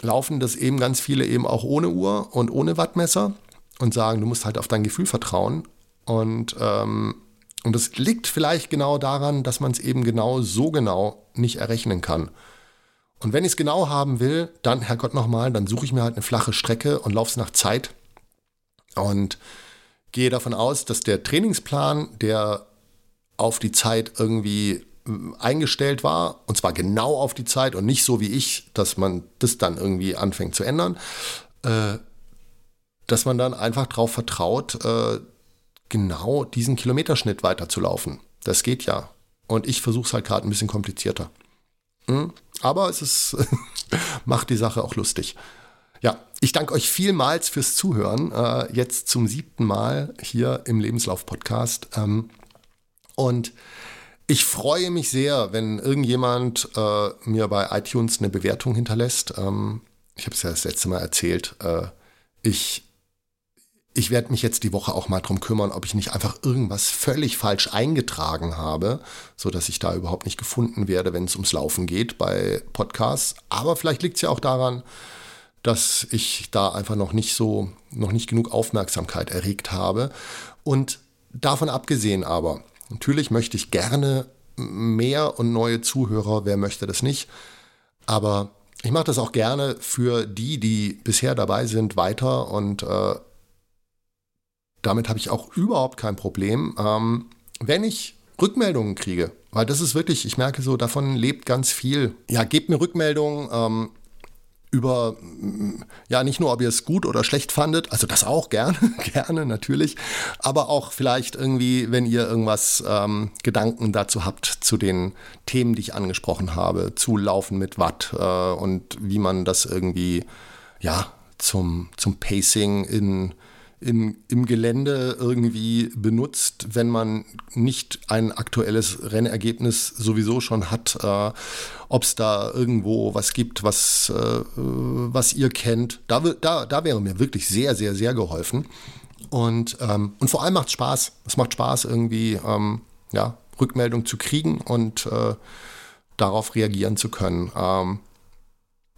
S1: laufen das eben ganz viele eben auch ohne Uhr und ohne Wattmesser und sagen, du musst halt auf dein Gefühl vertrauen. Und, ähm, und das liegt vielleicht genau daran, dass man es eben genau so genau nicht errechnen kann. Und wenn ich es genau haben will, dann, Herrgott nochmal, dann suche ich mir halt eine flache Strecke und laufe es nach Zeit. Und gehe davon aus, dass der Trainingsplan, der auf die Zeit irgendwie eingestellt war, und zwar genau auf die Zeit und nicht so wie ich, dass man das dann irgendwie anfängt zu ändern, äh, dass man dann einfach darauf vertraut, äh, genau diesen Kilometerschnitt weiterzulaufen. Das geht ja. Und ich versuche es halt gerade ein bisschen komplizierter. Hm? Aber es ist, macht die Sache auch lustig. Ja, ich danke euch vielmals fürs Zuhören. Äh, jetzt zum siebten Mal hier im Lebenslauf-Podcast. Ähm, und ich freue mich sehr, wenn irgendjemand äh, mir bei iTunes eine Bewertung hinterlässt. Ähm, ich habe es ja das letzte Mal erzählt. Äh, ich ich werde mich jetzt die Woche auch mal drum kümmern, ob ich nicht einfach irgendwas völlig falsch eingetragen habe, so dass ich da überhaupt nicht gefunden werde, wenn es ums Laufen geht bei Podcasts. Aber vielleicht liegt es ja auch daran, dass ich da einfach noch nicht so, noch nicht genug Aufmerksamkeit erregt habe. Und davon abgesehen aber, Natürlich möchte ich gerne mehr und neue Zuhörer, wer möchte das nicht. Aber ich mache das auch gerne für die, die bisher dabei sind, weiter und äh, damit habe ich auch überhaupt kein Problem, ähm, wenn ich Rückmeldungen kriege. Weil das ist wirklich, ich merke so, davon lebt ganz viel. Ja, gebt mir Rückmeldungen. Ähm, über, ja, nicht nur, ob ihr es gut oder schlecht fandet, also das auch gerne, gerne natürlich, aber auch vielleicht irgendwie, wenn ihr irgendwas ähm, Gedanken dazu habt, zu den Themen, die ich angesprochen habe, zu Laufen mit Watt äh, und wie man das irgendwie, ja, zum, zum Pacing in in, im Gelände irgendwie benutzt, wenn man nicht ein aktuelles Rennergebnis sowieso schon hat, äh, ob es da irgendwo was gibt, was, äh, was ihr kennt. Da, da, da wäre mir wirklich sehr, sehr, sehr geholfen. Und, ähm, und vor allem macht es Spaß. Es macht Spaß, irgendwie ähm, ja, Rückmeldung zu kriegen und äh, darauf reagieren zu können. Ähm,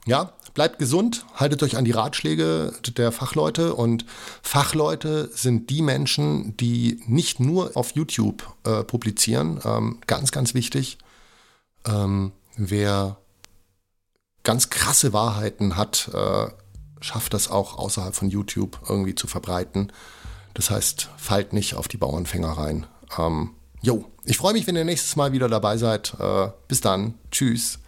S1: ja, bleibt gesund, haltet euch an die Ratschläge der Fachleute und Fachleute sind die Menschen, die nicht nur auf YouTube äh, publizieren. Ähm, ganz, ganz wichtig. Ähm, wer ganz krasse Wahrheiten hat, äh, schafft das auch außerhalb von YouTube irgendwie zu verbreiten. Das heißt, fallt nicht auf die Bauernfänger rein. Ähm, jo, ich freue mich, wenn ihr nächstes Mal wieder dabei seid. Äh, bis dann. Tschüss.